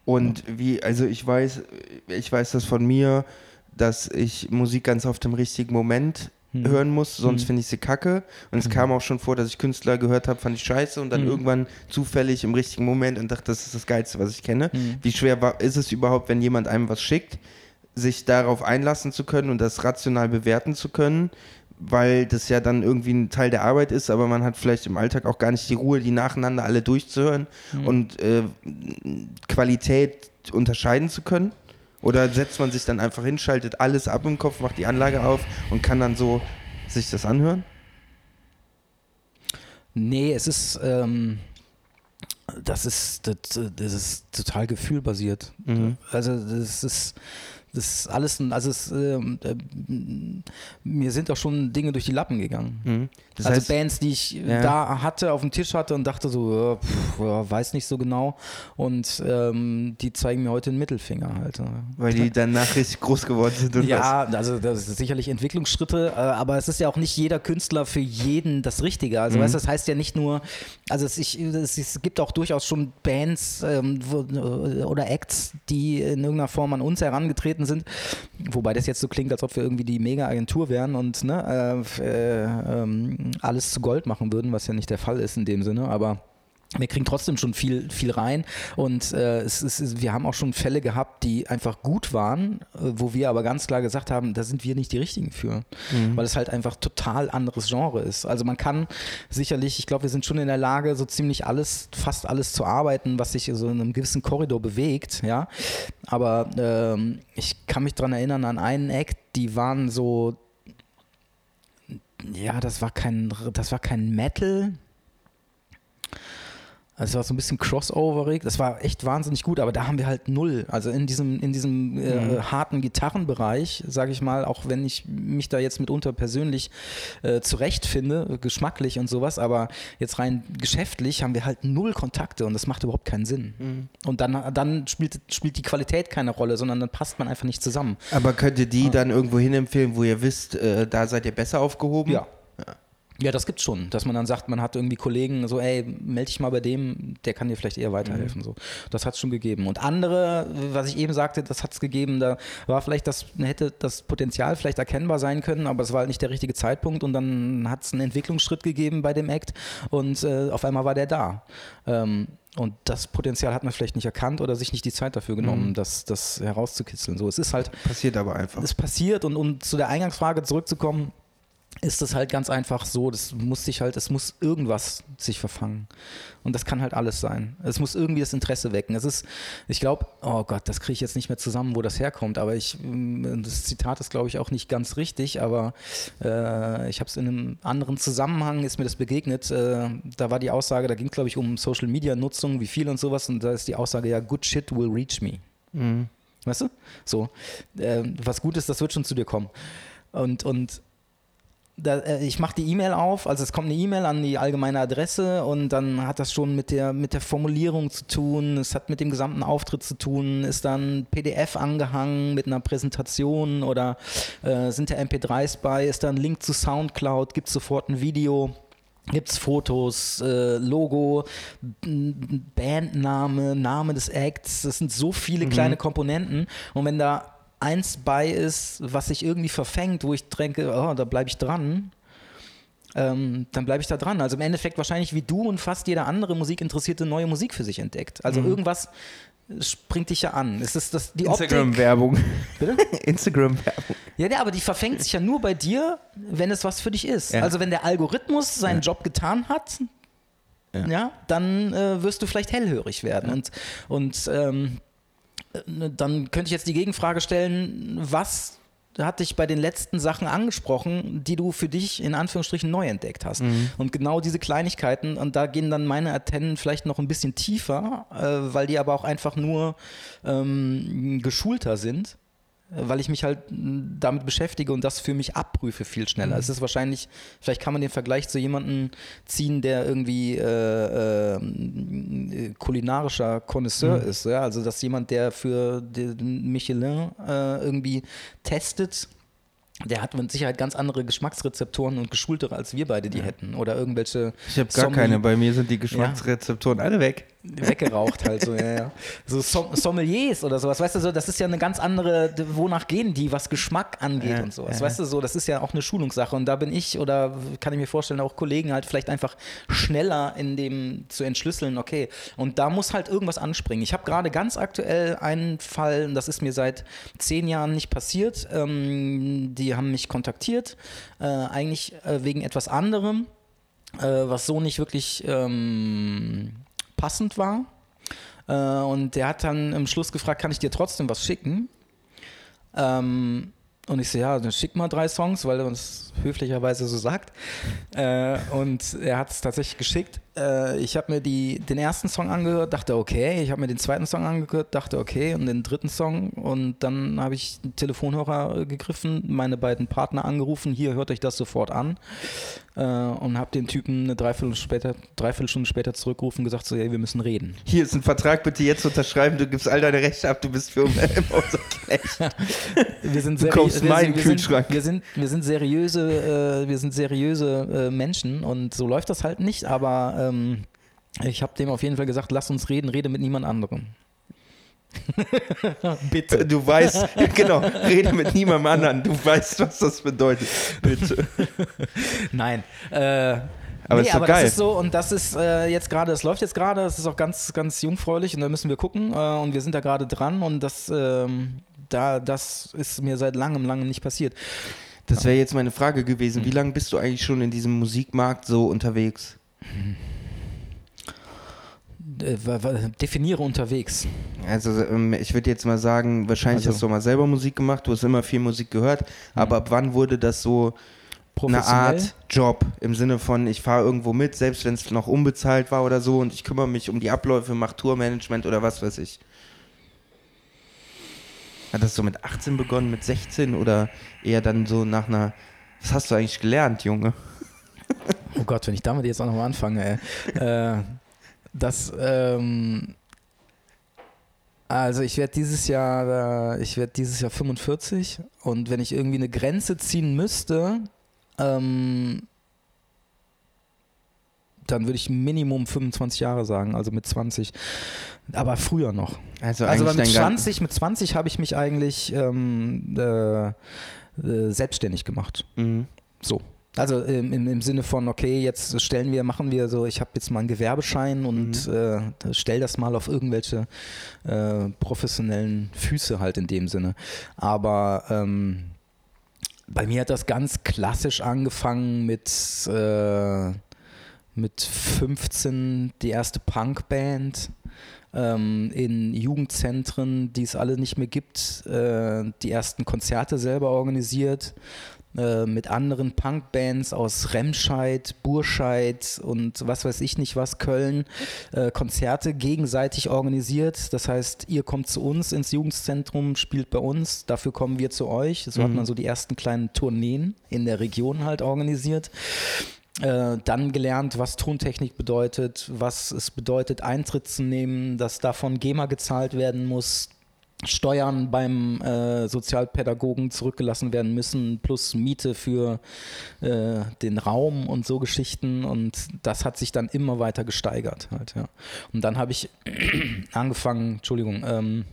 Und ja. wie, also ich weiß, ich weiß das von mir, dass ich Musik ganz auf dem richtigen Moment hm. hören muss, sonst hm. finde ich sie kacke. Und es hm. kam auch schon vor, dass ich Künstler gehört habe, fand ich scheiße und dann hm. irgendwann zufällig im richtigen Moment und dachte, das ist das Geilste, was ich kenne. Wie schwer war, ist es überhaupt, wenn jemand einem was schickt, sich darauf einlassen zu können und das rational bewerten zu können? weil das ja dann irgendwie ein Teil der Arbeit ist, aber man hat vielleicht im Alltag auch gar nicht die Ruhe, die nacheinander alle durchzuhören mhm. und äh, Qualität unterscheiden zu können. Oder setzt man sich dann einfach hin, schaltet alles ab im Kopf, macht die Anlage auf und kann dann so sich das anhören? Nee, es ist, ähm, das ist, das, das ist total gefühlbasiert. Mhm. Also das ist, das ist alles, also es, äh, äh, mir sind auch schon Dinge durch die Lappen gegangen. Mhm. Also heißt, Bands, die ich ja. da hatte, auf dem Tisch hatte und dachte so, äh, pff, weiß nicht so genau. Und ähm, die zeigen mir heute den Mittelfinger halt. Weil die danach richtig groß geworden sind. Und ja, was? also das sind sicherlich Entwicklungsschritte, äh, aber es ist ja auch nicht jeder Künstler für jeden das Richtige. Also mhm. weißt, das heißt ja nicht nur, also es, ich, es, es gibt auch durchaus schon Bands ähm, wo, oder Acts, die in irgendeiner Form an uns herangetreten sind. Wobei das jetzt so klingt, als ob wir irgendwie die Mega-Agentur wären und ne, äh, äh, ähm, alles zu Gold machen würden, was ja nicht der Fall ist in dem Sinne, aber wir kriegen trotzdem schon viel, viel rein und äh, es ist, wir haben auch schon Fälle gehabt, die einfach gut waren, äh, wo wir aber ganz klar gesagt haben, da sind wir nicht die Richtigen für, mhm. weil es halt einfach total anderes Genre ist. Also man kann sicherlich, ich glaube, wir sind schon in der Lage, so ziemlich alles, fast alles zu arbeiten, was sich so in einem gewissen Korridor bewegt, ja. Aber ähm, ich kann mich daran erinnern an einen Act, die waren so, ja, das war kein, das war kein Metal also es war so ein bisschen crossoverig, das war echt wahnsinnig gut, aber da haben wir halt null. Also in diesem, in diesem äh, mhm. harten Gitarrenbereich, sage ich mal, auch wenn ich mich da jetzt mitunter persönlich äh, zurechtfinde, geschmacklich und sowas, aber jetzt rein geschäftlich haben wir halt null Kontakte und das macht überhaupt keinen Sinn. Mhm. Und dann, dann spielt, spielt die Qualität keine Rolle, sondern dann passt man einfach nicht zusammen. Aber könnt ihr die ah. dann irgendwo hin empfehlen, wo ihr wisst, äh, da seid ihr besser aufgehoben? Ja. Ja. Das gibt's schon, dass man dann sagt, man hat irgendwie Kollegen so, ey, melde dich mal bei dem, der kann dir vielleicht eher weiterhelfen. Mhm. So. Das hat's schon gegeben. Und andere, was ich eben sagte, das hat's gegeben, da war vielleicht das, hätte das Potenzial vielleicht erkennbar sein können, aber es war halt nicht der richtige Zeitpunkt und dann hat's einen Entwicklungsschritt gegeben bei dem Act und äh, auf einmal war der da. Ähm, und das Potenzial hat man vielleicht nicht erkannt oder sich nicht die Zeit dafür genommen, mhm. das, das herauszukitzeln. So, es ist halt. Passiert aber einfach. Es passiert und um zu der Eingangsfrage zurückzukommen, ist es halt ganz einfach so, das muss sich halt, es muss irgendwas sich verfangen. Und das kann halt alles sein. Es muss irgendwie das Interesse wecken. Es ist, ich glaube, oh Gott, das kriege ich jetzt nicht mehr zusammen, wo das herkommt, aber ich, mm, das Zitat ist, glaube ich, auch nicht ganz richtig, aber äh, ich habe es in einem anderen Zusammenhang, ist mir das begegnet. Äh, da war die Aussage, da ging es, glaube ich, um Social Media Nutzung, wie viel und sowas, und da ist die Aussage, ja, good shit will reach me. Mhm. Weißt du? So. Äh, was gut ist, das wird schon zu dir kommen. Und, und da, äh, ich mache die E-Mail auf, also es kommt eine E-Mail an die allgemeine Adresse und dann hat das schon mit der, mit der Formulierung zu tun, es hat mit dem gesamten Auftritt zu tun, ist dann PDF angehangen mit einer Präsentation oder äh, sind da MP3s bei, ist da ein Link zu Soundcloud, gibt es sofort ein Video. Gibt es Fotos, äh, Logo, Bandname, Name des Acts. Das sind so viele mhm. kleine Komponenten. Und wenn da eins bei ist, was sich irgendwie verfängt, wo ich denke, oh, da bleibe ich dran, ähm, dann bleibe ich da dran. Also im Endeffekt wahrscheinlich wie du und fast jeder andere Musikinteressierte neue Musik für sich entdeckt. Also mhm. irgendwas springt dich ja an. Es ist das, die Instagram-Werbung. Bitte? Instagram-Werbung. Ja, ja, aber die verfängt sich ja nur bei dir, wenn es was für dich ist. Ja. Also wenn der Algorithmus seinen ja. Job getan hat, ja, ja dann äh, wirst du vielleicht hellhörig werden. Und, und ähm, dann könnte ich jetzt die Gegenfrage stellen, was hat dich bei den letzten Sachen angesprochen, die du für dich in Anführungsstrichen neu entdeckt hast. Mhm. Und genau diese Kleinigkeiten, und da gehen dann meine Antennen vielleicht noch ein bisschen tiefer, äh, weil die aber auch einfach nur ähm, geschulter sind weil ich mich halt damit beschäftige und das für mich abprüfe viel schneller. Mhm. Es ist wahrscheinlich, vielleicht kann man den Vergleich zu jemandem ziehen, der irgendwie äh, äh, kulinarischer Connoisseur mhm. ist. Ja? Also, dass jemand, der für den Michelin äh, irgendwie testet, der hat mit Sicherheit ganz andere Geschmacksrezeptoren und geschultere als wir beide die ja. hätten. Oder irgendwelche. Ich habe gar keine, bei mir sind die Geschmacksrezeptoren ja. alle weg weggeraucht halt so, ja, ja. So Sommeliers oder sowas, weißt du, so, das ist ja eine ganz andere, wonach gehen die, was Geschmack angeht ja, und sowas, ja. weißt du, so, das ist ja auch eine Schulungssache und da bin ich oder kann ich mir vorstellen, auch Kollegen halt vielleicht einfach schneller in dem zu entschlüsseln, okay, und da muss halt irgendwas anspringen. Ich habe gerade ganz aktuell einen Fall, das ist mir seit zehn Jahren nicht passiert, ähm, die haben mich kontaktiert, äh, eigentlich äh, wegen etwas anderem, äh, was so nicht wirklich ähm, passend war. Äh, und der hat dann im Schluss gefragt, kann ich dir trotzdem was schicken? Ähm, und ich so, ja, dann schick mal drei Songs, weil er uns höflicherweise so sagt. Äh, und er hat es tatsächlich geschickt. Äh, ich habe mir die, den ersten Song angehört, dachte okay. Ich habe mir den zweiten Song angehört, dachte okay. Und den dritten Song. Und dann habe ich den Telefonhörer gegriffen, meine beiden Partner angerufen. Hier, hört euch das sofort an äh, und habe den Typen eine Dreiviertelstunde später, Dreiviertelstunde später zurückgerufen und gesagt, so, hey, wir müssen reden. Hier ist ein Vertrag, bitte jetzt unterschreiben, du gibst all deine Rechte ab, du bist für unser Knecht. wir sind du wir, meinen wir Kühlschrank. Sind, wir, sind, wir sind seriöse, äh, wir sind seriöse äh, Menschen und so läuft das halt nicht, aber ähm, ich habe dem auf jeden Fall gesagt, lass uns reden, rede mit niemand anderem. Bitte. Du weißt, genau, rede mit niemandem anderen. Du weißt, was das bedeutet. Bitte. Nein. Äh, aber, nee, ist aber geil. das ist so und das ist äh, jetzt gerade, es läuft jetzt gerade, es ist auch ganz, ganz jungfräulich und da müssen wir gucken äh, und wir sind da gerade dran und das, ähm, da, das ist mir seit langem, langem nicht passiert. Das wäre jetzt meine Frage gewesen. Wie lange bist du eigentlich schon in diesem Musikmarkt so unterwegs? Äh, definiere unterwegs. Also ähm, ich würde jetzt mal sagen, wahrscheinlich also. hast du mal selber Musik gemacht, du hast immer viel Musik gehört, mhm. aber ab wann wurde das so eine Art Job im Sinne von, ich fahre irgendwo mit, selbst wenn es noch unbezahlt war oder so und ich kümmere mich um die Abläufe, mache Tourmanagement oder was weiß ich. Hat das so mit 18 begonnen, mit 16 oder eher dann so nach einer, was hast du eigentlich gelernt, Junge? Oh Gott, wenn ich damit jetzt auch nochmal anfange, ey. äh, das, ähm, also ich werde dieses Jahr, ich werde dieses Jahr 45 und wenn ich irgendwie eine Grenze ziehen müsste, ähm, dann würde ich Minimum 25 Jahre sagen, also mit 20, aber früher noch. Also, also mit 20, mit 20 habe ich mich eigentlich ähm, äh, äh, selbstständig gemacht. Mhm. So. Also im, im, Sinne von, okay, jetzt stellen wir, machen wir so, ich habe jetzt mal einen Gewerbeschein und mhm. äh, stell das mal auf irgendwelche äh, professionellen Füße halt in dem Sinne. Aber ähm, Bei mir hat das ganz klassisch angefangen mit, äh, mit 15 die erste Punkband ähm, in Jugendzentren, die es alle nicht mehr gibt, äh, die ersten Konzerte selber organisiert äh, mit anderen Punkbands aus Remscheid, Burscheid und was weiß ich nicht was, Köln, äh, Konzerte gegenseitig organisiert. Das heißt, ihr kommt zu uns ins Jugendzentrum, spielt bei uns, dafür kommen wir zu euch. So mhm. hat man so die ersten kleinen Tourneen in der Region halt organisiert. Äh, dann gelernt, was Tontechnik bedeutet, was es bedeutet, Eintritt zu nehmen, dass davon GEMA gezahlt werden muss, Steuern beim äh, Sozialpädagogen zurückgelassen werden müssen, plus Miete für äh, den Raum und so Geschichten. Und das hat sich dann immer weiter gesteigert. Halt, ja. Und dann habe ich angefangen, Entschuldigung, ähm,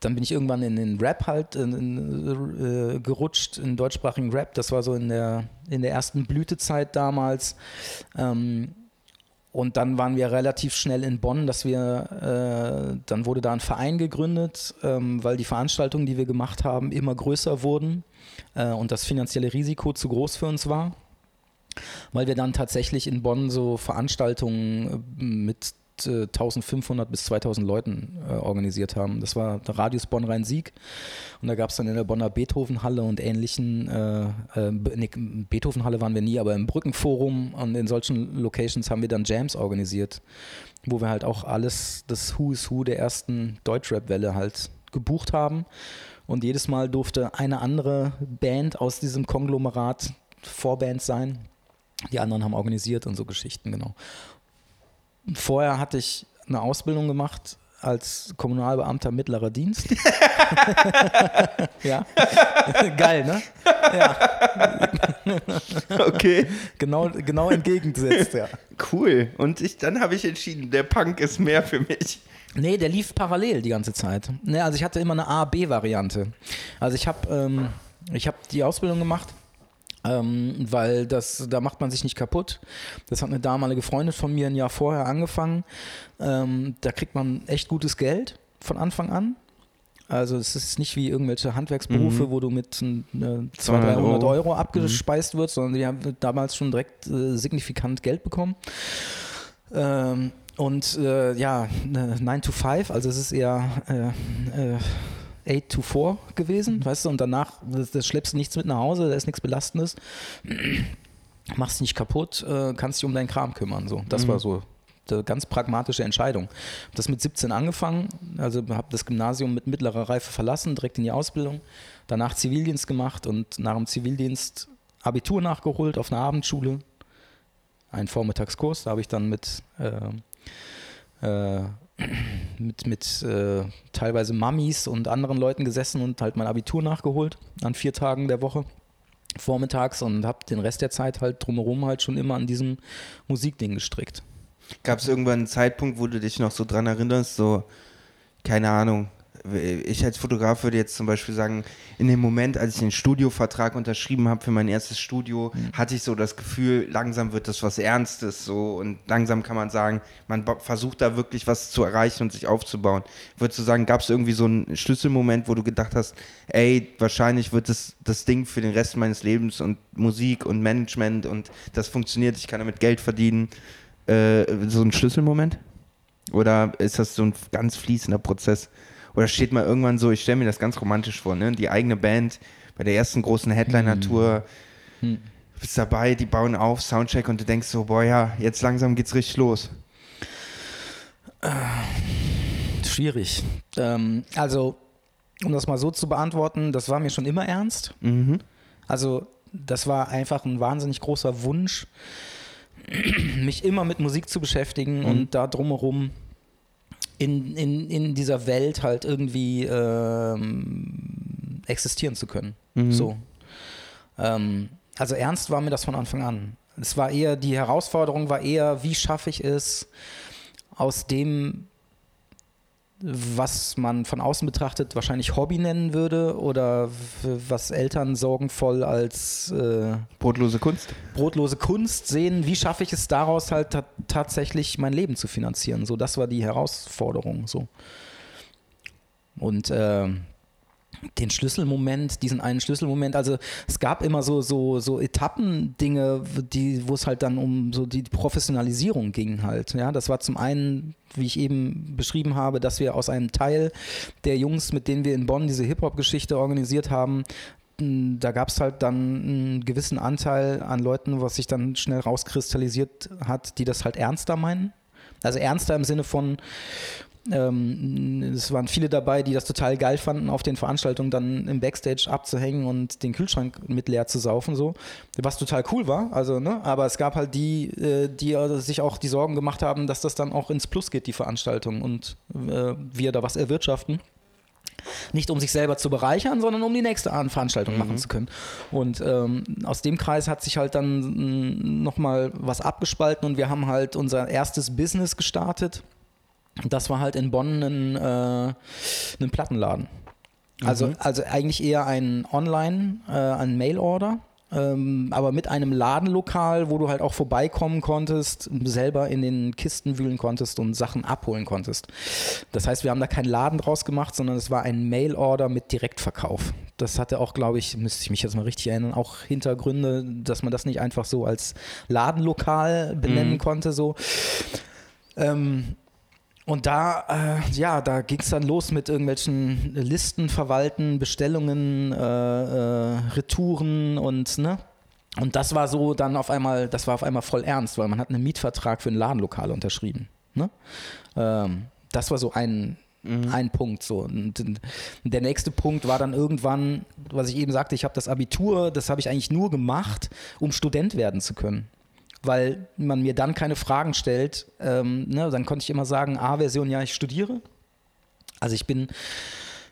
dann bin ich irgendwann in den Rap halt in, in, äh, gerutscht, in deutschsprachigen Rap. Das war so in der, in der ersten Blütezeit damals. Ähm, und dann waren wir relativ schnell in Bonn, dass wir, äh, dann wurde da ein Verein gegründet, ähm, weil die Veranstaltungen, die wir gemacht haben, immer größer wurden äh, und das finanzielle Risiko zu groß für uns war. Weil wir dann tatsächlich in Bonn so Veranstaltungen äh, mit 1500 bis 2000 Leuten äh, organisiert haben. Das war der Radius Bonn-Rhein-Sieg und da gab es dann in der Bonner Beethovenhalle und ähnlichen, äh, äh, nee, Beethovenhalle waren wir nie, aber im Brückenforum und in solchen Locations haben wir dann Jams organisiert, wo wir halt auch alles, das Who is Who der ersten Deutschrap-Welle halt gebucht haben und jedes Mal durfte eine andere Band aus diesem Konglomerat Vorband sein. Die anderen haben organisiert und so Geschichten, genau. Vorher hatte ich eine Ausbildung gemacht als Kommunalbeamter mittlerer Dienst. ja. Geil, ne? Ja. Okay. Genau, genau entgegengesetzt, ja. Cool. Und ich, dann habe ich entschieden, der Punk ist mehr für mich. Nee, der lief parallel die ganze Zeit. Nee, also ich hatte immer eine A-B-Variante. Also ich habe ähm, hab die Ausbildung gemacht ähm, weil das, da macht man sich nicht kaputt. Das hat eine damalige Freundin von mir ein Jahr vorher angefangen. Ähm, da kriegt man echt gutes Geld von Anfang an. Also es ist nicht wie irgendwelche Handwerksberufe, mhm. wo du mit äh, 200, 300 Euro, Euro abgespeist mhm. wirst, sondern die haben damals schon direkt äh, signifikant Geld bekommen. Ähm, und äh, ja, 9 to 5, also es ist eher äh, äh 8 to 4 gewesen, weißt du, und danach, das, das schleppst du nichts mit nach Hause, da ist nichts Belastendes, machst nicht kaputt, äh, kannst dich um deinen Kram kümmern, so. Das mhm. war so eine ganz pragmatische Entscheidung. Hab das mit 17 angefangen, also habe das Gymnasium mit mittlerer Reife verlassen, direkt in die Ausbildung, danach Zivildienst gemacht und nach dem Zivildienst Abitur nachgeholt auf einer Abendschule, einen Vormittagskurs, da habe ich dann mit äh, äh, mit, mit äh, teilweise Mamis und anderen Leuten gesessen und halt mein Abitur nachgeholt an vier Tagen der Woche vormittags und habe den Rest der Zeit halt drumherum halt schon immer an diesem Musikding gestrickt. Gab es irgendwann einen Zeitpunkt, wo du dich noch so dran erinnerst, so, keine Ahnung, ich als Fotograf würde jetzt zum Beispiel sagen, in dem Moment, als ich den Studiovertrag unterschrieben habe für mein erstes Studio, mhm. hatte ich so das Gefühl, langsam wird das was Ernstes so und langsam kann man sagen, man versucht da wirklich was zu erreichen und sich aufzubauen. Würdest du sagen, gab es irgendwie so einen Schlüsselmoment, wo du gedacht hast, ey, wahrscheinlich wird das das Ding für den Rest meines Lebens und Musik und Management und das funktioniert, ich kann damit Geld verdienen. Äh, so ein Schlüsselmoment? Oder ist das so ein ganz fließender Prozess? Oder steht mal irgendwann so, ich stelle mir das ganz romantisch vor, ne? Die eigene Band bei der ersten großen Headliner-Tour. Hm. Bist dabei, die bauen auf, Soundcheck und du denkst so, boah ja, jetzt langsam geht's richtig los. Äh, schwierig. Ähm, also, um das mal so zu beantworten, das war mir schon immer ernst. Mhm. Also, das war einfach ein wahnsinnig großer Wunsch, mich immer mit Musik zu beschäftigen mhm. und da drumherum in, in, in dieser Welt halt irgendwie ähm, existieren zu können. Mhm. So. Ähm, also ernst war mir das von Anfang an. Es war eher, die Herausforderung war eher, wie schaffe ich es, aus dem was man von außen betrachtet wahrscheinlich Hobby nennen würde oder was Eltern sorgenvoll als äh, brotlose Kunst brotlose Kunst sehen. Wie schaffe ich es daraus halt tatsächlich mein Leben zu finanzieren? So, das war die Herausforderung. So und äh, den Schlüsselmoment, diesen einen Schlüsselmoment. Also es gab immer so, so, so Etappendinge, die, wo es halt dann um so die Professionalisierung ging halt. Ja, das war zum einen, wie ich eben beschrieben habe, dass wir aus einem Teil der Jungs, mit denen wir in Bonn diese Hip-Hop-Geschichte organisiert haben, da gab es halt dann einen gewissen Anteil an Leuten, was sich dann schnell rauskristallisiert hat, die das halt ernster meinen. Also ernster im Sinne von, ähm, es waren viele dabei, die das total geil fanden, auf den Veranstaltungen dann im Backstage abzuhängen und den Kühlschrank mit leer zu saufen, so. Was total cool war, also, ne? Aber es gab halt die, äh, die sich auch die Sorgen gemacht haben, dass das dann auch ins Plus geht, die Veranstaltung und äh, wir da was erwirtschaften. Nicht um sich selber zu bereichern, sondern um die nächste Veranstaltung mhm. machen zu können. Und ähm, aus dem Kreis hat sich halt dann mm, nochmal was abgespalten und wir haben halt unser erstes Business gestartet das war halt in Bonn ein, äh, ein Plattenladen. Also, mhm. also eigentlich eher ein Online, äh, ein Mail-Order. Ähm, aber mit einem Ladenlokal, wo du halt auch vorbeikommen konntest, selber in den Kisten wühlen konntest und Sachen abholen konntest. Das heißt, wir haben da keinen Laden draus gemacht, sondern es war ein Mail-Order mit Direktverkauf. Das hatte auch, glaube ich, müsste ich mich jetzt mal richtig erinnern, auch Hintergründe, dass man das nicht einfach so als Ladenlokal benennen mhm. konnte. So. Ähm, und da, äh, ja, da ging es dann los mit irgendwelchen Listen verwalten, Bestellungen, äh, äh, Retouren und ne. Und das war so dann auf einmal, das war auf einmal voll ernst, weil man hat einen Mietvertrag für ein Ladenlokal unterschrieben. Ne? Ähm, das war so ein, mhm. ein Punkt. So. Und der nächste Punkt war dann irgendwann, was ich eben sagte, ich habe das Abitur, das habe ich eigentlich nur gemacht, um Student werden zu können weil man mir dann keine Fragen stellt. Ähm, ne, dann konnte ich immer sagen, A-Version, ja, ich studiere. Also ich bin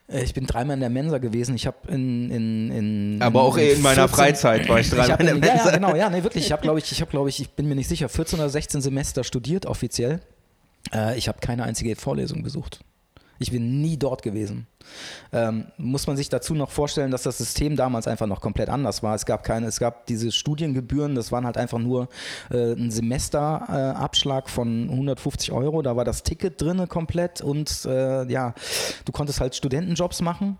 äh, ich bin dreimal in der Mensa gewesen. Ich habe in, in, in, Aber auch in, in meiner 14, Freizeit war ich dreimal in der Mensa. Ja, ja, genau, ja, nee, wirklich. Ich habe, glaube ich, ich habe, glaube ich, ich bin mir nicht sicher, 14 oder 16 Semester studiert offiziell. Äh, ich habe keine einzige Vorlesung besucht. Ich bin nie dort gewesen. Ähm, muss man sich dazu noch vorstellen, dass das System damals einfach noch komplett anders war. Es gab keine, es gab diese Studiengebühren, das waren halt einfach nur äh, ein Semesterabschlag äh, von 150 Euro. Da war das Ticket drinne komplett und äh, ja, du konntest halt Studentenjobs machen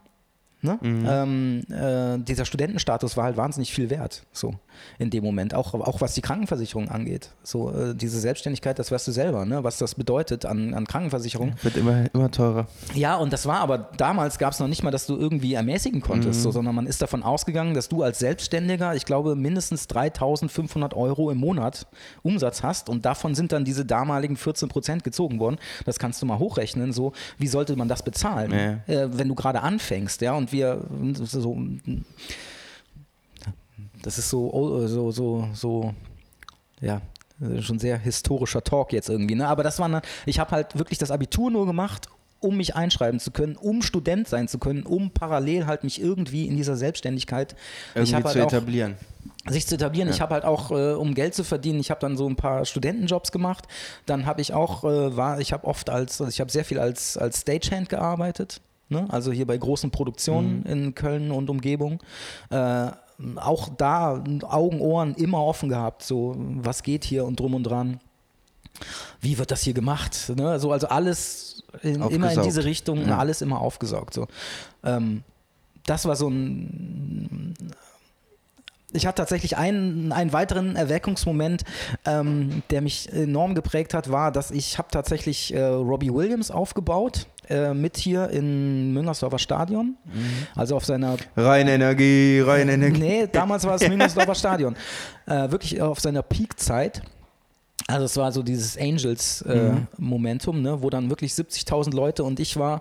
Ne? Mhm. Ähm, äh, dieser Studentenstatus war halt wahnsinnig viel wert, so in dem Moment. Auch, auch was die Krankenversicherung angeht. So, äh, diese Selbstständigkeit, das weißt du selber, ne? was das bedeutet an, an Krankenversicherung. Wird immer, immer teurer. Ja, und das war aber damals gab es noch nicht mal, dass du irgendwie ermäßigen konntest, mhm. so, sondern man ist davon ausgegangen, dass du als Selbstständiger, ich glaube, mindestens 3500 Euro im Monat Umsatz hast und davon sind dann diese damaligen 14 Prozent gezogen worden. Das kannst du mal hochrechnen, so wie sollte man das bezahlen, ja. äh, wenn du gerade anfängst, ja, und wir so, das ist so, so, so, so, ja, schon sehr historischer Talk jetzt irgendwie, ne? Aber das war, ich habe halt wirklich das Abitur nur gemacht, um mich einschreiben zu können, um Student sein zu können, um parallel halt mich irgendwie in dieser Selbstständigkeit irgendwie halt zu etablieren. sich zu etablieren. Ja. Ich habe halt auch, äh, um Geld zu verdienen, ich habe dann so ein paar Studentenjobs gemacht. Dann habe ich auch, äh, war, ich habe oft als, also ich habe sehr viel als, als Stagehand gearbeitet. Ne? Also hier bei großen Produktionen mhm. in Köln und Umgebung. Äh, auch da Augen, Ohren immer offen gehabt, so was geht hier und drum und dran. Wie wird das hier gemacht? Ne? So, also alles in, immer in diese Richtung, ja. alles immer aufgesaugt. So. Ähm, das war so ein ich hatte tatsächlich einen, einen weiteren Erweckungsmoment, ähm, der mich enorm geprägt hat, war, dass ich habe tatsächlich äh, Robbie Williams aufgebaut äh, mit hier in Müngersdorfer Stadion. Mhm. Also auf seiner. Rein Energie, rein Energie. Nee, damals war es Müngersdorfer Stadion. Äh, wirklich auf seiner Peakzeit. Also es war so dieses Angels-Momentum, äh, mhm. ne, wo dann wirklich 70.000 Leute und ich war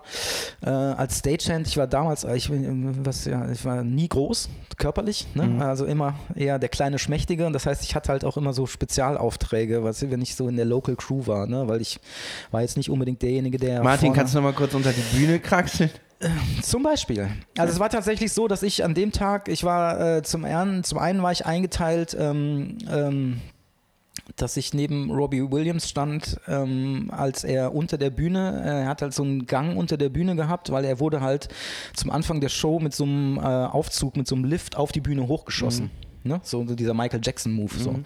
äh, als Stagehand, ich war damals, ich, was, ja, ich war nie groß, körperlich, ne? Mhm. also immer eher der kleine Schmächtige und das heißt, ich hatte halt auch immer so Spezialaufträge, was, wenn ich so in der Local Crew war, ne? weil ich war jetzt nicht unbedingt derjenige, der... Martin, kannst du noch mal kurz unter die Bühne kraxeln? Äh, zum Beispiel. Also es war tatsächlich so, dass ich an dem Tag, ich war äh, zum, einen, zum einen war ich eingeteilt ähm, ähm, dass ich neben Robbie Williams stand, ähm, als er unter der Bühne, äh, er hat halt so einen Gang unter der Bühne gehabt, weil er wurde halt zum Anfang der Show mit so einem äh, Aufzug, mit so einem Lift auf die Bühne hochgeschossen. Ne? So, so dieser Michael Jackson-Move. So.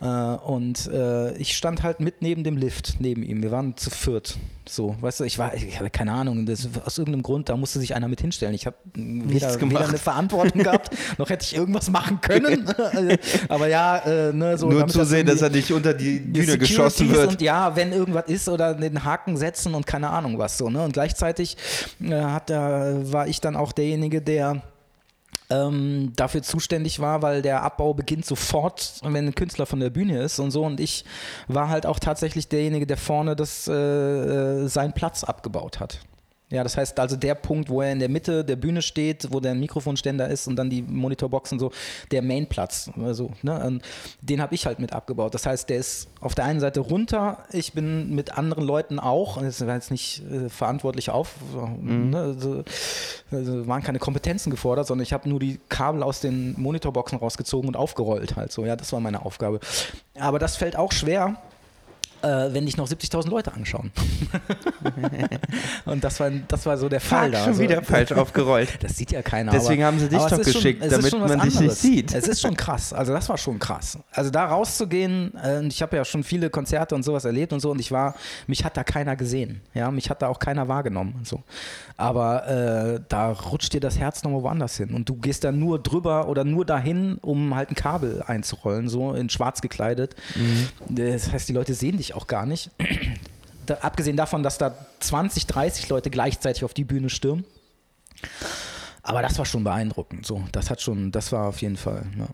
Äh, und äh, ich stand halt mit neben dem Lift, neben ihm. Wir waren zu viert. So, weißt du, ich war, ich hatte keine Ahnung, das, aus irgendeinem Grund, da musste sich einer mit hinstellen. Ich habe weder, weder, eine Verantwortung gehabt, noch hätte ich irgendwas machen können. Aber ja, äh, ne, so. Nur zu sehen, dass er nicht unter die Bühne geschossen wird. Und ja, wenn irgendwas ist oder den Haken setzen und keine Ahnung was so. Ne? Und gleichzeitig äh, hat, äh, war ich dann auch derjenige, der ähm, dafür zuständig war, weil der Abbau beginnt sofort, wenn ein Künstler von der Bühne ist und so. Und ich war halt auch tatsächlich derjenige, der vorne das, äh, äh seinen Platz abgebaut hat. Ja, das heißt also der Punkt, wo er in der Mitte der Bühne steht, wo der Mikrofonständer ist und dann die Monitorboxen so, der Mainplatz, also, ne, den habe ich halt mit abgebaut. Das heißt, der ist auf der einen Seite runter, ich bin mit anderen Leuten auch, das war jetzt nicht äh, verantwortlich auf, mhm. ne, also, also waren keine Kompetenzen gefordert, sondern ich habe nur die Kabel aus den Monitorboxen rausgezogen und aufgerollt halt so, ja, das war meine Aufgabe. Aber das fällt auch schwer, äh, wenn dich noch 70.000 Leute anschauen. und das war, das war so der Fall da. schon also, wieder falsch aufgerollt. Das sieht ja keiner. Deswegen aber, haben sie dich doch geschickt, schon, damit man dich nicht sieht. Es ist schon krass. Also das war schon krass. Also da rauszugehen, äh, ich habe ja schon viele Konzerte und sowas erlebt und so und ich war, mich hat da keiner gesehen. Ja, mich hat da auch keiner wahrgenommen und so. Aber äh, da rutscht dir das Herz nochmal woanders hin und du gehst dann nur drüber oder nur dahin, um halt ein Kabel einzurollen, so in schwarz gekleidet. Mhm. Das heißt, die Leute sehen dich auch gar nicht. Da, abgesehen davon, dass da 20, 30 Leute gleichzeitig auf die Bühne stürmen. Aber das war schon beeindruckend. So, das hat schon, das war auf jeden Fall. Ja.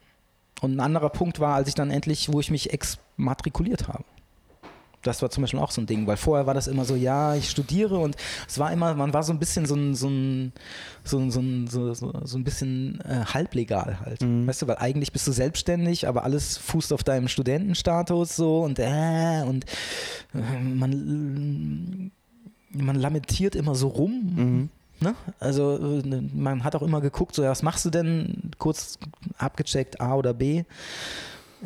Und ein anderer Punkt war, als ich dann endlich, wo ich mich exmatrikuliert habe das war zum Beispiel auch so ein Ding, weil vorher war das immer so, ja, ich studiere und es war immer, man war so ein bisschen so ein, so ein, so ein, so ein, so, so, so ein bisschen äh, halblegal halt. Mhm. Weißt du, weil eigentlich bist du selbstständig, aber alles fußt auf deinem Studentenstatus so und äh, und äh, man, man lamentiert immer so rum. Mhm. Ne? Also äh, man hat auch immer geguckt, so ja, was machst du denn? Kurz abgecheckt, A oder B.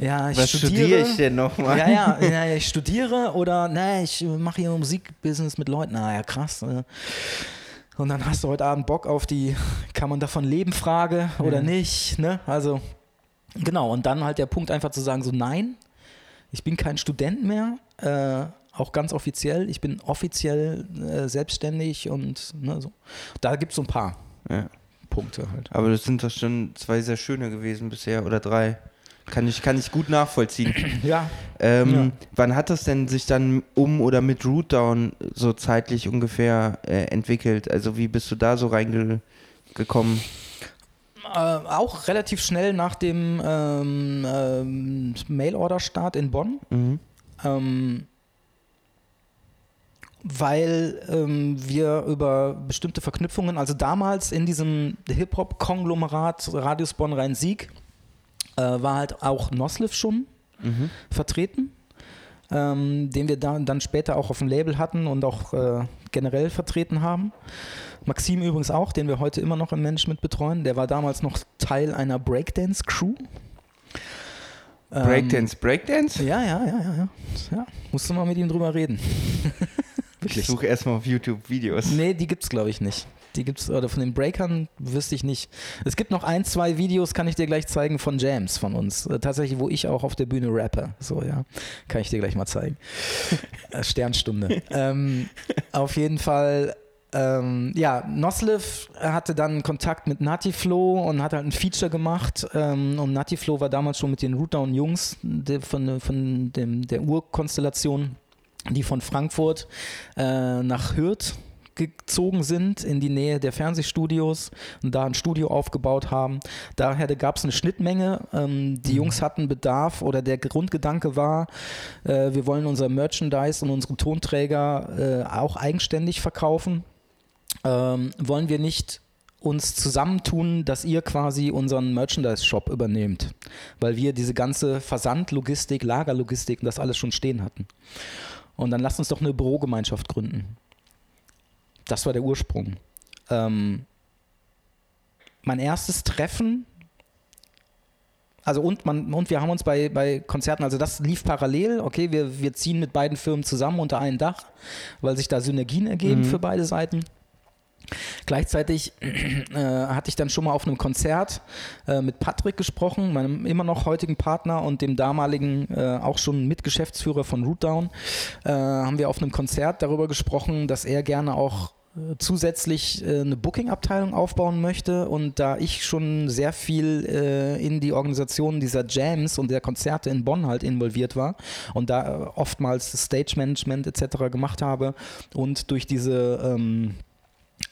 Ja, ich Was studiere, studiere ich denn nochmal? Ja, ja, ja, ich studiere oder ne, ich mache hier Musikbusiness mit Leuten. Ah ja, krass. Ne? Und dann hast du heute Abend Bock auf die, kann man davon leben, Frage oder mhm. nicht. Ne? Also, genau. Und dann halt der Punkt einfach zu sagen, so nein, ich bin kein Student mehr, äh, auch ganz offiziell. Ich bin offiziell äh, selbstständig und ne, so. Da gibt es so ein paar ja. Punkte halt. Aber das sind doch schon zwei sehr schöne gewesen bisher oder drei. Kann ich, kann ich gut nachvollziehen. Ja. Ähm, ja. Wann hat das denn sich dann um oder mit Rootdown so zeitlich ungefähr äh, entwickelt? Also wie bist du da so reingekommen? Äh, auch relativ schnell nach dem ähm, ähm, Mail-Order-Start in Bonn. Mhm. Ähm, weil ähm, wir über bestimmte Verknüpfungen, also damals in diesem Hip-Hop-Konglomerat Radius Bonn Rhein-Sieg, äh, war halt auch Nosliv schon mhm. vertreten, ähm, den wir dann, dann später auch auf dem Label hatten und auch äh, generell vertreten haben. Maxim übrigens auch, den wir heute immer noch im Management betreuen, der war damals noch Teil einer Breakdance-Crew. Breakdance, ähm, Breakdance? Ja, ja, ja, ja, ja. ja. Musst du mal mit ihm drüber reden. Wirklich. Ich suche erstmal auf YouTube Videos. Nee, die gibt es glaube ich nicht. Die gibt's, oder von den Breakern wüsste ich nicht. Es gibt noch ein, zwei Videos, kann ich dir gleich zeigen, von Jams von uns. Äh, tatsächlich, wo ich auch auf der Bühne rappe. So, ja. Kann ich dir gleich mal zeigen. Äh, Sternstunde. ähm, auf jeden Fall. Ähm, ja, Nosliv hatte dann Kontakt mit Natiflow und hat halt ein Feature gemacht. Ähm, und Natiflow war damals schon mit den Rootdown-Jungs von, von dem, der Urkonstellation, die von Frankfurt äh, nach Hürth gezogen sind in die Nähe der Fernsehstudios und da ein Studio aufgebaut haben. Daher gab es eine Schnittmenge. Ähm, die mhm. Jungs hatten Bedarf oder der Grundgedanke war, äh, wir wollen unser Merchandise und unsere Tonträger äh, auch eigenständig verkaufen. Ähm, wollen wir nicht uns zusammentun, dass ihr quasi unseren Merchandise-Shop übernehmt, weil wir diese ganze Versandlogistik, Lagerlogistik und das alles schon stehen hatten. Und dann lasst uns doch eine Bürogemeinschaft gründen. Das war der Ursprung. Ähm, mein erstes Treffen, also und, man, und wir haben uns bei, bei Konzerten, also das lief parallel, okay, wir, wir ziehen mit beiden Firmen zusammen unter ein Dach, weil sich da Synergien ergeben mhm. für beide Seiten. Gleichzeitig äh, hatte ich dann schon mal auf einem Konzert äh, mit Patrick gesprochen, meinem immer noch heutigen Partner und dem damaligen äh, auch schon Mitgeschäftsführer von Rootdown. Äh, haben wir auf einem Konzert darüber gesprochen, dass er gerne auch zusätzlich äh, eine Booking-Abteilung aufbauen möchte und da ich schon sehr viel in die Organisation dieser Jams und der Konzerte in Bonn halt involviert war und da oftmals Stage-Management etc. gemacht habe und durch diese ähm,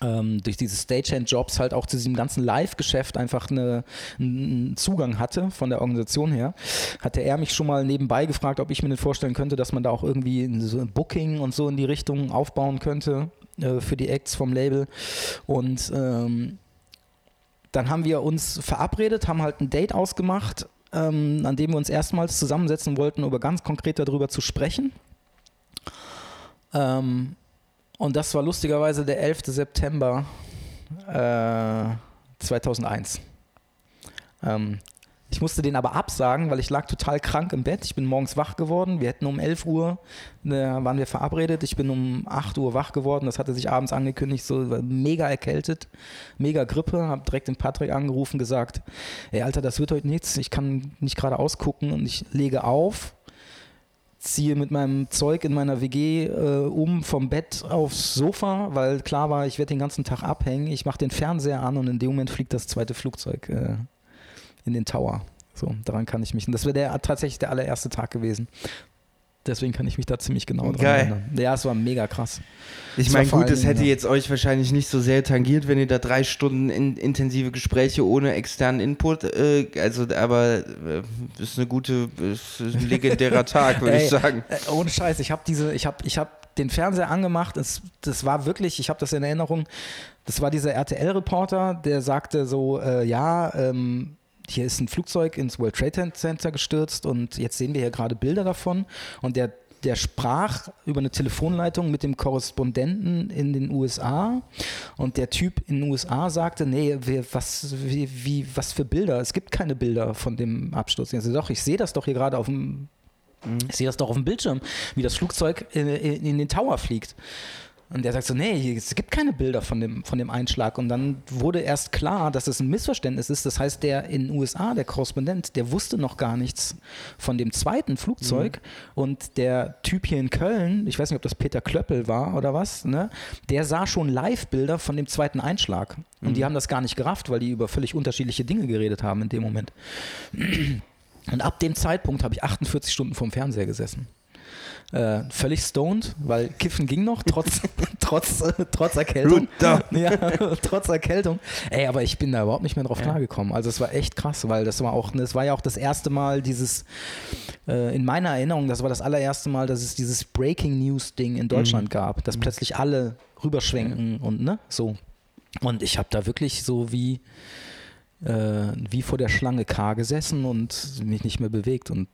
ähm, durch diese Stagehand-Jobs halt auch zu diesem ganzen Live-Geschäft einfach eine, einen Zugang hatte von der Organisation her, hatte er mich schon mal nebenbei gefragt, ob ich mir nicht vorstellen könnte, dass man da auch irgendwie ein Booking und so in die Richtung aufbauen könnte äh, für die Acts vom Label. Und ähm, dann haben wir uns verabredet, haben halt ein Date ausgemacht, ähm, an dem wir uns erstmals zusammensetzen wollten, um ganz konkret darüber zu sprechen. Ähm, und das war lustigerweise der 11. September äh, 2001. Ähm, ich musste den aber absagen, weil ich lag total krank im Bett. Ich bin morgens wach geworden. Wir hätten um 11 Uhr, ne, waren wir verabredet. Ich bin um 8 Uhr wach geworden. Das hatte sich abends angekündigt, so mega erkältet, mega Grippe. Hab direkt den Patrick angerufen, gesagt, ey Alter, das wird heute nichts. Ich kann nicht gerade ausgucken und ich lege auf ziehe mit meinem Zeug in meiner WG äh, um vom Bett aufs Sofa, weil klar war, ich werde den ganzen Tag abhängen. Ich mache den Fernseher an und in dem Moment fliegt das zweite Flugzeug äh, in den Tower. So, daran kann ich mich. Und das wäre tatsächlich der allererste Tag gewesen. Deswegen kann ich mich da ziemlich genau dran Geil. erinnern. Ja, es war mega krass. Ich meine, gut, es hätte jetzt euch wahrscheinlich nicht so sehr tangiert, wenn ihr da drei Stunden in, intensive Gespräche ohne externen Input, äh, also, aber äh, ist eine gute, ist ein legendärer Tag, würde ich sagen. Äh, ohne Scheiß, ich habe diese, ich habe, ich habe den Fernseher angemacht. Es, das war wirklich, ich habe das in Erinnerung. Das war dieser RTL-Reporter, der sagte so, äh, ja. Ähm, hier ist ein Flugzeug ins World Trade Center gestürzt und jetzt sehen wir hier gerade Bilder davon und der der sprach über eine Telefonleitung mit dem Korrespondenten in den USA und der Typ in den USA sagte, nee, wir, was, wie, wie, was für Bilder? Es gibt keine Bilder von dem Absturz. Ich sagte, doch, ich sehe das doch hier gerade auf dem, mhm. ich sehe das doch auf dem Bildschirm, wie das Flugzeug in, in, in den Tower fliegt. Und der sagt so, nee, es gibt keine Bilder von dem, von dem Einschlag. Und dann wurde erst klar, dass es ein Missverständnis ist. Das heißt, der in den USA, der Korrespondent, der wusste noch gar nichts von dem zweiten Flugzeug. Mhm. Und der Typ hier in Köln, ich weiß nicht, ob das Peter Klöppel war oder was, ne, der sah schon Live-Bilder von dem zweiten Einschlag. Und mhm. die haben das gar nicht gerafft, weil die über völlig unterschiedliche Dinge geredet haben in dem Moment. Und ab dem Zeitpunkt habe ich 48 Stunden vorm Fernseher gesessen. Äh, völlig stoned, weil Kiffen ging noch, trotz, trotz, trotz Erkältung. ja, trotz Erkältung. Ey, aber ich bin da überhaupt nicht mehr drauf ja. klargekommen. Also es war echt krass, weil das war auch, das war ja auch das erste Mal dieses, äh, in meiner Erinnerung, das war das allererste Mal, dass es dieses Breaking News Ding in Deutschland mhm. gab, dass mhm. plötzlich alle rüberschwenken und ne, so. Und ich habe da wirklich so wie, äh, wie vor der Schlange K gesessen und mich nicht mehr bewegt und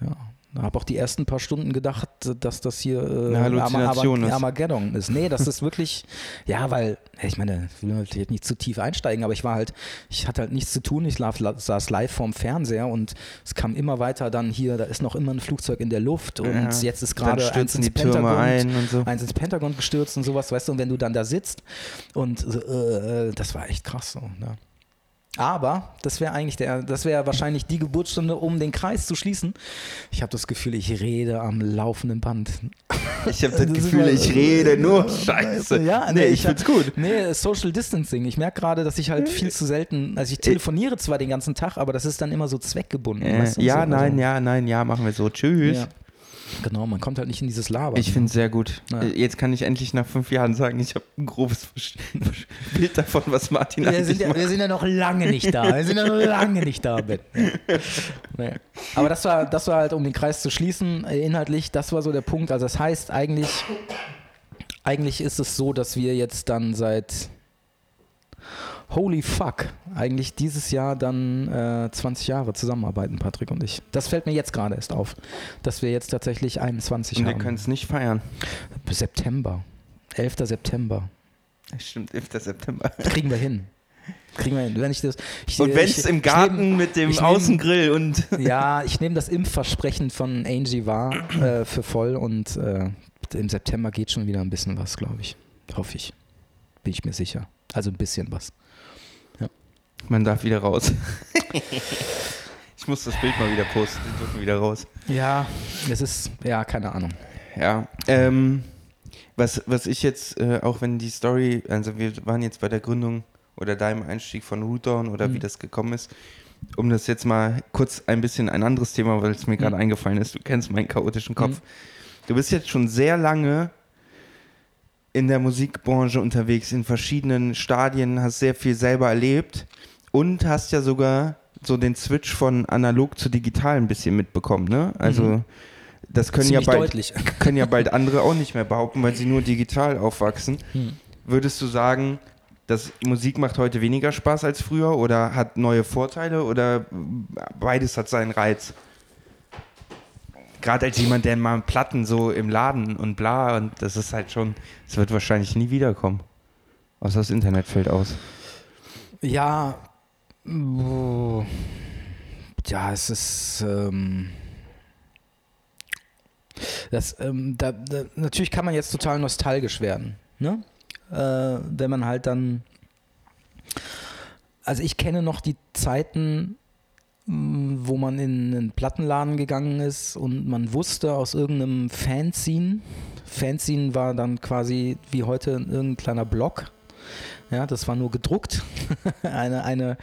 ja, habe auch die ersten paar Stunden gedacht, dass das hier äh, eine Halluzination ist. Armageddon ist. Nee, das ist wirklich, ja, weil, ich meine, ich will natürlich nicht zu tief einsteigen, aber ich war halt, ich hatte halt nichts zu tun. Ich saß live vorm Fernseher und es kam immer weiter dann hier, da ist noch immer ein Flugzeug in der Luft und ja, jetzt ist gerade eins ins Pentagon, ein so. eins ins Pentagon gestürzt und sowas, weißt du, und wenn du dann da sitzt und äh, das war echt krass so, ne? Aber das wäre eigentlich der, das wäre wahrscheinlich die Geburtsstunde, um den Kreis zu schließen. Ich habe das Gefühl, ich rede am laufenden Band. Ich habe das, das Gefühl, ich rede nur Scheiße. Ja, nee, nee ich, ich find's gut. Nee, Social Distancing. Ich merke gerade, dass ich halt viel zu selten, also ich telefoniere zwar den ganzen Tag, aber das ist dann immer so zweckgebunden. Äh, ja, so, nein, also. ja, nein, ja, machen wir so. Tschüss. Ja. Genau, man kommt halt nicht in dieses Laber. Ich finde es sehr gut. Ja. Äh, jetzt kann ich endlich nach fünf Jahren sagen, ich habe ein grobes Bild davon, was Martin wir sind, ja, wir sind ja noch lange nicht da. Wir sind ja noch lange nicht da, Ben. Nee. Aber das war, das war halt, um den Kreis zu schließen, äh, inhaltlich, das war so der Punkt. Also das heißt, eigentlich, eigentlich ist es so, dass wir jetzt dann seit holy fuck, eigentlich dieses Jahr dann äh, 20 Jahre zusammenarbeiten, Patrick und ich. Das fällt mir jetzt gerade erst auf, dass wir jetzt tatsächlich 21 und haben. Wir können es nicht feiern. September. 11. September. Stimmt, 11. September. Kriegen wir hin. Kriegen wir hin. Wenn ich das, ich, und wenn es im Garten nehm, mit dem nehm, Außengrill und. ja, ich nehme das Impfversprechen von Angie wahr äh, für voll und äh, im September geht schon wieder ein bisschen was, glaube ich. Hoffe ich. bin ich mir sicher. Also ein bisschen was. Man darf wieder raus. ich muss das Bild mal wieder posten, die dürfen wieder raus. Ja, es ist, ja, keine Ahnung. Ja, ähm, was, was ich jetzt, äh, auch wenn die Story, also wir waren jetzt bei der Gründung oder deinem Einstieg von Rootdown oder wie das gekommen ist, um das jetzt mal kurz ein bisschen ein anderes Thema, weil es mir gerade eingefallen ist, du kennst meinen chaotischen Kopf. Du bist jetzt schon sehr lange in der Musikbranche unterwegs, in verschiedenen Stadien, hast sehr viel selber erlebt und hast ja sogar so den Switch von analog zu digital ein bisschen mitbekommen, ne? Also das können ja, bald, deutlich. können ja bald andere auch nicht mehr behaupten, weil sie nur digital aufwachsen. Würdest du sagen, dass Musik macht heute weniger Spaß als früher oder hat neue Vorteile oder beides hat seinen Reiz? Gerade als jemand, der mal Platten so im Laden und bla und das ist halt schon, es wird wahrscheinlich nie wiederkommen. Außer das Internet fällt aus. Ja, ja, es ist. Ähm, das, ähm, da, da, natürlich kann man jetzt total nostalgisch werden, ne? Äh, wenn man halt dann. Also ich kenne noch die Zeiten, wo man in einen Plattenladen gegangen ist und man wusste aus irgendeinem Fanzine, Fanzine war dann quasi wie heute irgendein kleiner Blog, ja, das war nur gedruckt. eine eine,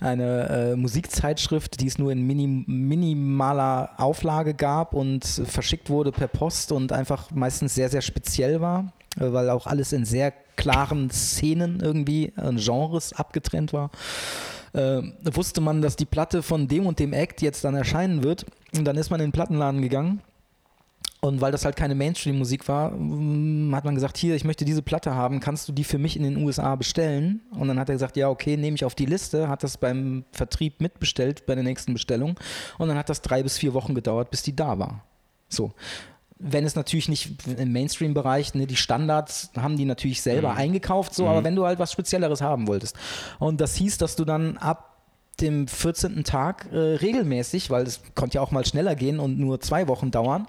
eine äh, Musikzeitschrift, die es nur in mini, minimaler Auflage gab und verschickt wurde per Post und einfach meistens sehr, sehr speziell war, äh, weil auch alles in sehr klaren Szenen irgendwie, äh, Genres abgetrennt war. Äh, wusste man, dass die Platte von dem und dem Act jetzt dann erscheinen wird. Und dann ist man in den Plattenladen gegangen und weil das halt keine Mainstream-Musik war, mm, hat man gesagt, hier, ich möchte diese Platte haben, kannst du die für mich in den USA bestellen? Und dann hat er gesagt, ja, okay, nehme ich auf die Liste, hat das beim Vertrieb mitbestellt bei der nächsten Bestellung. Und dann hat das drei bis vier Wochen gedauert, bis die da war. So. Wenn es natürlich nicht im Mainstream-Bereich, ne, die Standards haben die natürlich selber eingekauft, so, aber wenn du halt was Spezielleres haben wolltest. Und das hieß, dass du dann ab dem 14. Tag äh, regelmäßig, weil es konnte ja auch mal schneller gehen und nur zwei Wochen dauern,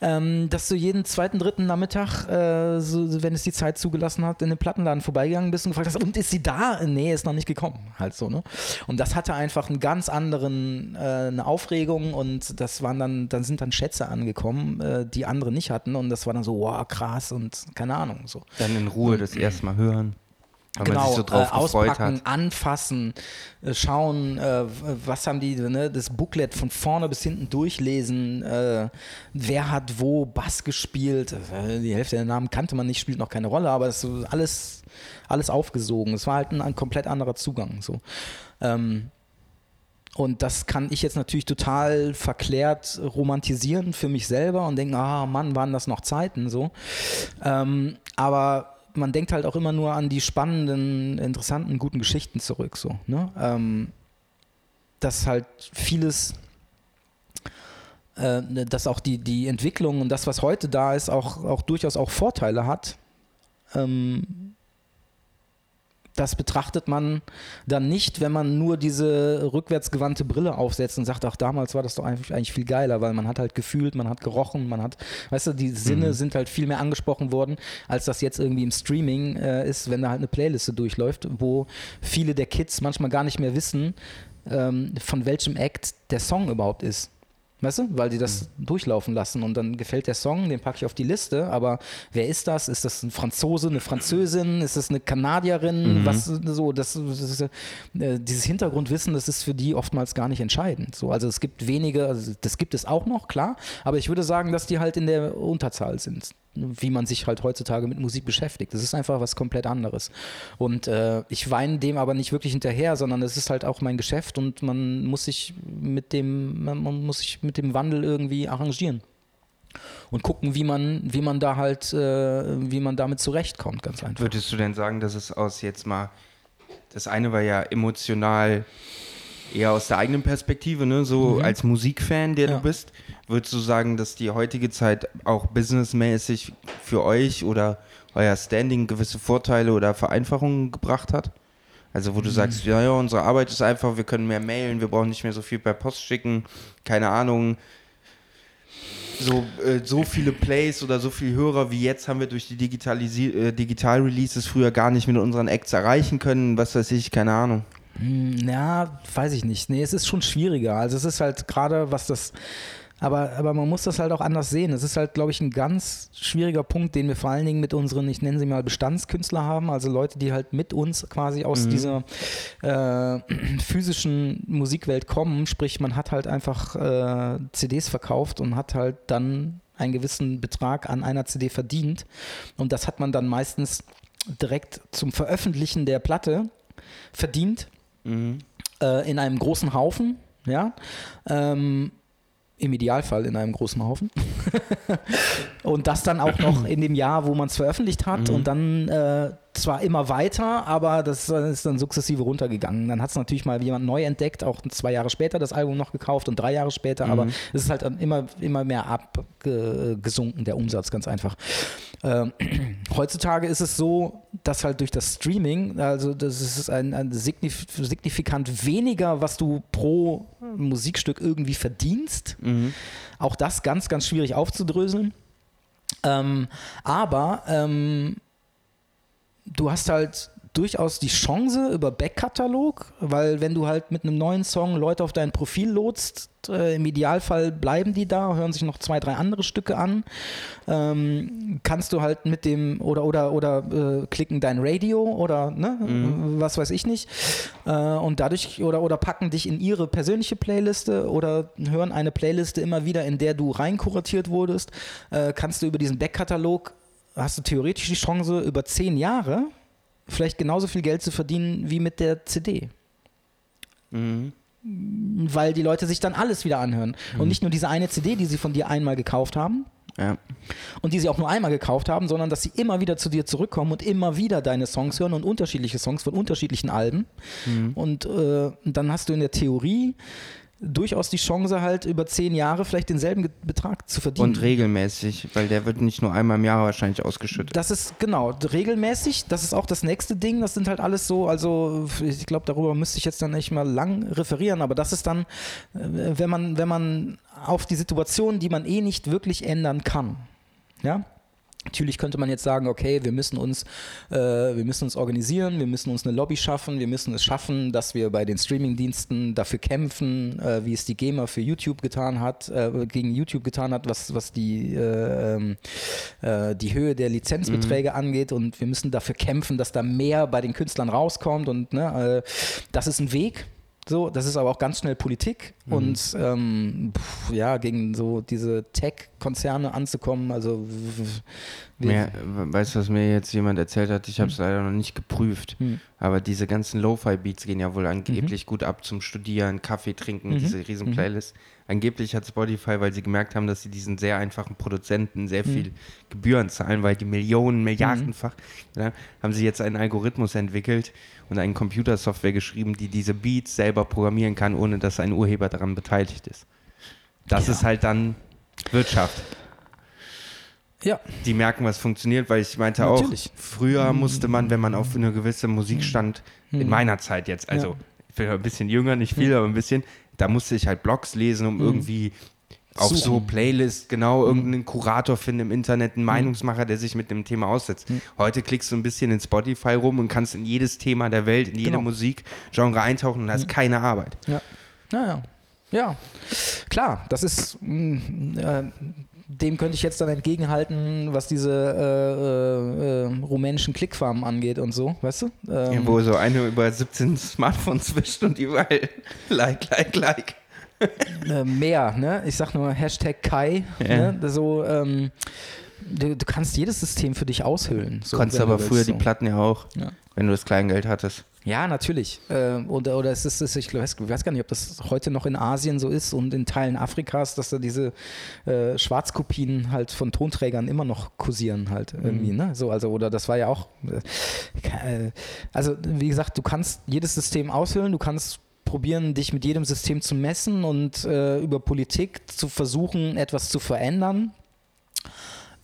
ähm, dass du jeden zweiten, dritten Nachmittag, äh, so, wenn es die Zeit zugelassen hat, in den Plattenladen vorbeigegangen bist und gefragt hast, und ist sie da? Nee, ist noch nicht gekommen. Halt so, ne? Und das hatte einfach einen ganz anderen, äh, eine Aufregung und das waren dann, dann sind dann Schätze angekommen, äh, die andere nicht hatten und das war dann so, wow, krass und keine Ahnung, so. Dann in Ruhe das erste Mal hören. Weil Genau, so drauf äh, auspacken, anfassen, äh, schauen, äh, was haben die, ne, das Booklet von vorne bis hinten durchlesen, äh, wer hat wo Bass gespielt, äh, die Hälfte der Namen kannte man nicht, spielt noch keine Rolle, aber es ist alles, alles aufgesogen. Es war halt ein, ein komplett anderer Zugang. So. Ähm, und das kann ich jetzt natürlich total verklärt romantisieren für mich selber und denken, ah Mann, waren das noch Zeiten so. Ähm, aber man denkt halt auch immer nur an die spannenden, interessanten, guten Geschichten zurück. So, ne? ähm, dass halt vieles, äh, dass auch die, die Entwicklung und das, was heute da ist, auch, auch durchaus auch Vorteile hat. Ähm, das betrachtet man dann nicht, wenn man nur diese rückwärtsgewandte Brille aufsetzt und sagt, ach, damals war das doch eigentlich, eigentlich viel geiler, weil man hat halt gefühlt, man hat gerochen, man hat, weißt du, die Sinne sind halt viel mehr angesprochen worden, als das jetzt irgendwie im Streaming äh, ist, wenn da halt eine Playliste durchläuft, wo viele der Kids manchmal gar nicht mehr wissen, ähm, von welchem Act der Song überhaupt ist. Weißt du? Weil die das durchlaufen lassen und dann gefällt der Song, den packe ich auf die Liste, aber wer ist das? Ist das ein Franzose, eine Französin? Ist das eine Kanadierin? Was so, das, das ist, äh, dieses Hintergrundwissen, das ist für die oftmals gar nicht entscheidend. So, also es gibt wenige, also das gibt es auch noch, klar, aber ich würde sagen, dass die halt in der Unterzahl sind, wie man sich halt heutzutage mit Musik beschäftigt. Das ist einfach was komplett anderes. Und äh, ich weine dem aber nicht wirklich hinterher, sondern es ist halt auch mein Geschäft und man muss sich mit dem, man, muss sich mit dem Wandel irgendwie arrangieren. Und gucken, wie man, wie man da halt, äh, wie man damit zurechtkommt, ganz einfach. Würdest du denn sagen, dass es aus jetzt mal, das eine war ja emotional eher aus der eigenen Perspektive, ne? so als Musikfan, der Ja. du bist, würdest du sagen, dass die heutige Zeit auch businessmäßig für euch oder euer Standing gewisse Vorteile oder Vereinfachungen gebracht hat? Also wo du sagst, ja, ja, unsere Arbeit ist einfach, wir können mehr mailen, wir brauchen nicht mehr so viel per Post schicken, keine Ahnung. so, äh, so viele Plays oder so viele Hörer wie jetzt haben wir durch die Digitalisi äh, Digital-Releases früher gar nicht mit unseren Acts erreichen können. Was weiß ich, keine Ahnung. Hm, Ja, weiß ich nicht. Nee, es ist schon schwieriger. Also es ist halt gerade, was das. Aber, aber man muss das halt auch anders sehen. Es ist halt, glaube ich, ein ganz schwieriger Punkt, den wir vor allen Dingen mit unseren, ich nenne sie mal Bestandskünstler haben, also Leute, die halt mit uns quasi aus dieser äh, physischen Musikwelt kommen. Sprich, man hat halt einfach äh, CDs verkauft und hat halt dann einen gewissen Betrag an einer CD verdient. Und das hat man dann meistens direkt zum Veröffentlichen der Platte verdient äh, in einem großen Haufen, ja. Ähm, Im Idealfall in einem großen Haufen. und das dann auch noch in dem Jahr, wo man es veröffentlicht hat und dann äh, zwar immer weiter, aber das äh, ist dann sukzessive runtergegangen. Dann hat es natürlich mal jemand neu entdeckt, auch zwei Jahre später das Album noch gekauft und drei Jahre später, aber es ist halt dann immer, immer mehr abgesunken, der Umsatz, ganz einfach. Ähm, heutzutage ist es so, dass halt durch das Streaming, also das ist ein, ein signif signifikant weniger, was du pro Musikstück irgendwie verdienst. Auch das ganz, ganz schwierig aufzudröseln. Ähm, aber ähm, du hast halt durchaus die Chance über Backkatalog, weil wenn du halt mit einem neuen Song Leute auf dein Profil lotst, äh, im Idealfall bleiben die da, hören sich noch zwei, drei andere Stücke an, ähm, kannst du halt mit dem oder oder oder äh, klicken dein Radio oder ne, was weiß ich nicht äh, und dadurch oder oder packen dich in ihre persönliche Playliste oder hören eine Playliste immer wieder, in der du reinkuratiert wurdest, äh, kannst du über diesen Backkatalog hast du theoretisch die Chance über zehn Jahre vielleicht genauso viel Geld zu verdienen wie mit der CD. Weil die Leute sich dann alles wieder anhören. Und nicht nur diese eine CD, die sie von dir einmal gekauft haben Ja. und die sie auch nur einmal gekauft haben, sondern dass sie immer wieder zu dir zurückkommen und immer wieder deine Songs hören und unterschiedliche Songs von unterschiedlichen Alben. Und äh, dann hast du in der Theorie durchaus die Chance halt über zehn Jahre vielleicht denselben Betrag zu verdienen. Und regelmäßig, weil der wird nicht nur einmal im Jahr wahrscheinlich ausgeschüttet. Das ist genau regelmäßig. Das ist auch das nächste Ding. Das sind halt alles so. Also ich glaube, darüber müsste ich jetzt dann nicht mal lang referieren. Aber das ist dann, äh, wenn man wenn man auf die Situation, die man eh nicht wirklich ändern kann, ja. Natürlich könnte man jetzt sagen, okay, wir müssen uns, äh, wir müssen uns organisieren, wir müssen uns eine Lobby schaffen, wir müssen es schaffen, dass wir bei den Streamingdiensten dafür kämpfen, äh, wie es die GEMA für YouTube getan hat, äh, gegen YouTube getan hat, was, was die, äh, ähm, äh, die Höhe der Lizenzbeträge angeht und wir müssen dafür kämpfen, dass da mehr bei den Künstlern rauskommt und ne, äh, das ist ein Weg. So, das ist aber auch ganz schnell Politik und ähm, pf, ja, gegen so diese Tech-Konzerne anzukommen, also Mehr, weißt du, was mir jetzt jemand erzählt hat? Ich habe es leider noch nicht geprüft. Hm. Aber diese ganzen Lo-Fi-Beats gehen ja wohl angeblich gut ab zum Studieren, Kaffee trinken, diese riesen Playlist. Angeblich hat Spotify, weil sie gemerkt haben, dass sie diesen sehr einfachen Produzenten sehr viel Gebühren zahlen, weil die Millionen, Milliardenfach, ja, haben sie jetzt einen Algorithmus entwickelt und eine Computersoftware geschrieben, die diese Beats selber programmieren kann, ohne dass ein Urheber daran beteiligt ist. Das Ja. ist halt dann Wirtschaft ja, die merken, was funktioniert, weil ich meinte Natürlich. auch, früher musste man, wenn man auf eine gewisse Musik stand, in meiner Zeit jetzt, also Ja. ich bin ein bisschen jünger, nicht viel, aber ein bisschen, da musste ich halt Blogs lesen, um irgendwie auf so Suchen. Playlists genau irgendeinen Kurator finden im Internet, einen Meinungsmacher, der sich mit dem Thema aussetzt. Heute klickst du ein bisschen in Spotify rum und kannst in jedes Thema der Welt, in jede Genau. Musikgenre eintauchen und hast keine Arbeit. Ja. Ja, ja. Klar, das ist, mh, äh, dem könnte ich jetzt dann entgegenhalten, was diese äh, äh, äh, rumänischen Klickfarmen angeht und so, weißt du? Ähm, Ja, wo so eine über 17 Smartphones wischt und überall like, like, like. äh, mehr, ne? Ich sag nur Hashtag Kai, Ja. ne? So, ähm, du, du kannst jedes System für dich aushöhlen. So, Konntest du aber früher willst, die so. Platten ja auch, Ja. wenn du das Kleingeld hattest. Ja, natürlich. Ähm, oder, oder es ist, es- ich weiß, ich weiß gar nicht, ob das heute noch in Asien so ist und in Teilen Afrikas, dass da diese äh, Schwarzkopien halt von Tonträgern immer noch kursieren halt irgendwie, ne? So, also, oder das war ja auch, äh, also wie gesagt, du kannst jedes System aushöhlen, du kannst probieren, dich mit jedem System zu messen und äh, über Politik zu versuchen, etwas zu verändern.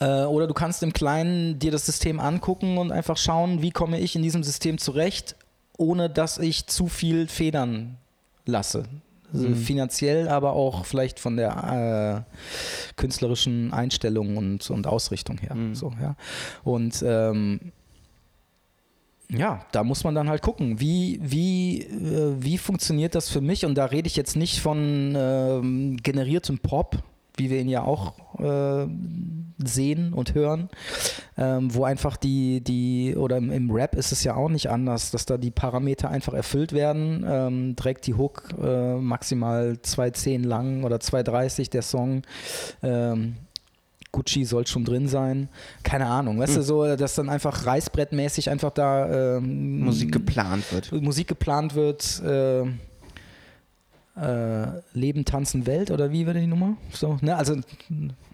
Äh, oder du kannst im Kleinen dir das System angucken und einfach schauen, wie komme ich in diesem System zurecht, ohne dass ich zu viel federn lasse. Also Mhm. finanziell, aber auch vielleicht von der äh, künstlerischen Einstellung und, und Ausrichtung her. Mhm. So, ja. Und ähm, ja, da muss man dann halt gucken, wie, wie, äh, wie funktioniert das für mich? Und da rede ich jetzt nicht von ähm, generiertem Pop, wie wir ihn ja auch äh, sehen und hören, ähm, wo einfach die, die, oder im, im Rap ist es ja auch nicht anders, dass da die Parameter einfach erfüllt werden. Ähm, trägt die Hook äh, maximal 2,10 lang oder 2,30 der Song. Ähm, Gucci soll schon drin sein. Keine Ahnung, weißt du, so, dass dann einfach reißbrettmäßig einfach da ähm, Musik geplant wird. Musik geplant wird. Äh, äh, Leben, Tanzen, Welt oder wie wäre die Nummer? So, ne? Also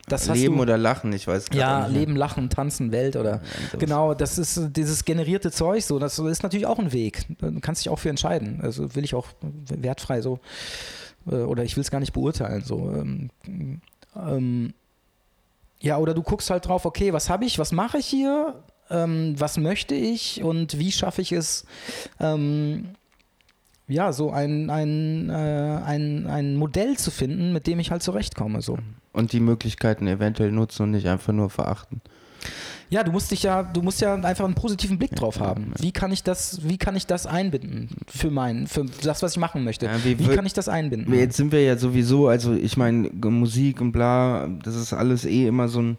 das hast Leben du, oder Lachen, ich weiß ja, nicht mehr. Leben, Lachen, Tanzen, Welt oder sowas. genau, das ist dieses generierte Zeug so, das ist natürlich auch ein Weg. Du kannst dich auch für entscheiden. Also will ich auch wertfrei so äh, oder ich will es gar nicht beurteilen so. Ähm, ähm, ja, oder du guckst halt drauf, okay, was habe ich, was mache ich hier, ähm, was möchte ich und wie schaffe ich es, ähm, ja, so ein, ein, äh, ein, ein Modell zu finden, mit dem ich halt zurechtkomme. So. Und die Möglichkeiten eventuell nutzen und nicht einfach nur verachten. Ja, du musst dich ja, du musst ja einfach einen positiven Blick drauf haben. Wie kann ich das, wie kann ich das einbinden für mein, für das, was ich machen möchte? Ja, wie wie wird- kann ich das einbinden? Jetzt sind wir ja sowieso, also ich meine, Musik und bla, das ist alles eh immer so ein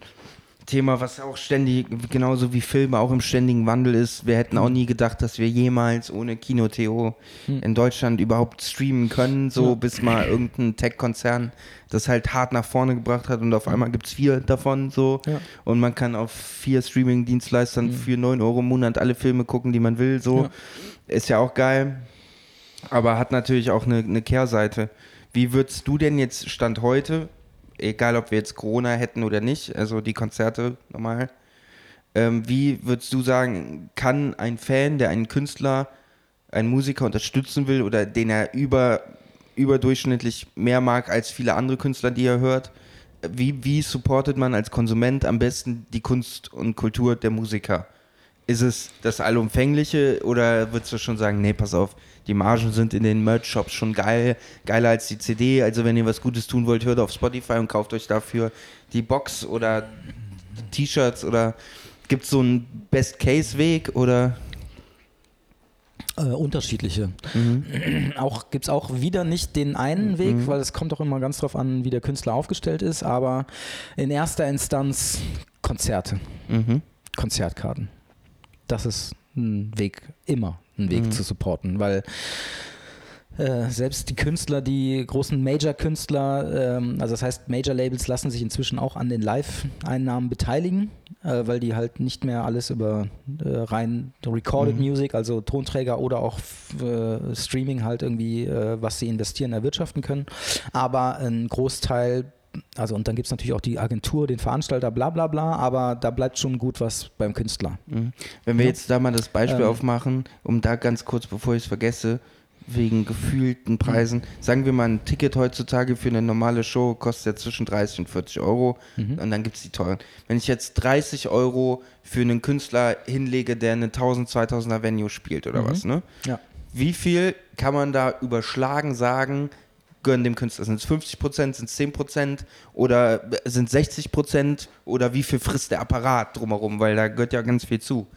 Thema, was auch ständig, genauso wie Filme, auch im ständigen Wandel ist. Wir hätten auch nie gedacht, dass wir jemals ohne Kino-Theo in Deutschland überhaupt streamen können, so Ja. bis mal irgendein Tech-Konzern das halt hart nach vorne gebracht hat und auf einmal gibt es vier davon so Ja. und man kann auf vier Streaming-Dienstleistern für 9 Euro im Monat alle Filme gucken, die man will, so. Ja. Ist ja auch geil, aber hat natürlich auch eine, eine Kehrseite. Wie würdest du denn jetzt Stand heute, egal ob wir jetzt Corona hätten oder nicht, also die Konzerte normal, ähm, wie würdest du sagen, kann ein Fan, der einen Künstler, einen Musiker unterstützen will oder den er über, überdurchschnittlich mehr mag als viele andere Künstler, die er hört, wie, wie supportet man als Konsument am besten die Kunst und Kultur der Musiker? Ist es das Allumfängliche oder würdest du schon sagen, nee, pass auf, die Margen sind in den Merch-Shops schon geil, geiler als die CD, also wenn ihr was Gutes tun wollt, hört auf Spotify und kauft euch dafür die Box oder T-Shirts oder gibt es so einen Best-Case-Weg oder? Äh, unterschiedliche. Auch gibt es auch wieder nicht den einen Weg, weil es kommt auch immer ganz drauf an, wie der Künstler aufgestellt ist, aber in erster Instanz Konzerte, Mhm. Konzertkarten. Das ist ein Weg, immer ein Weg zu supporten, weil äh, selbst die Künstler, die großen Major-Künstler, ähm, also das heißt, Major-Labels lassen sich inzwischen auch an den Live-Einnahmen beteiligen, äh, weil die halt nicht mehr alles über äh, rein Recorded Music, also Tonträger oder auch äh, Streaming halt irgendwie, äh, was sie investieren, erwirtschaften können. Aber ein Großteil also und dann gibt es natürlich auch die Agentur, den Veranstalter, bla bla bla, aber da bleibt schon gut was beim Künstler. Mhm. Wenn wir Ja. jetzt da mal das Beispiel Ähm. aufmachen, um da ganz kurz, bevor ich es vergesse, wegen gefühlten Preisen, sagen wir mal, ein Ticket heutzutage für eine normale Show kostet ja zwischen 30 und 40 Euro Mhm. und dann gibt es die teuren. Wenn ich jetzt 30 Euro für einen Künstler hinlege, der eine 1000, 2000er Venue spielt oder Mhm. was, ne? Ja. Wie viel kann man da überschlagen sagen, gönnen dem Künstler? Sind es 50 Prozent, sind es 10 Prozent oder sind es 60 Prozent oder wie viel frisst der Apparat drumherum? Weil da gehört ja ganz viel zu.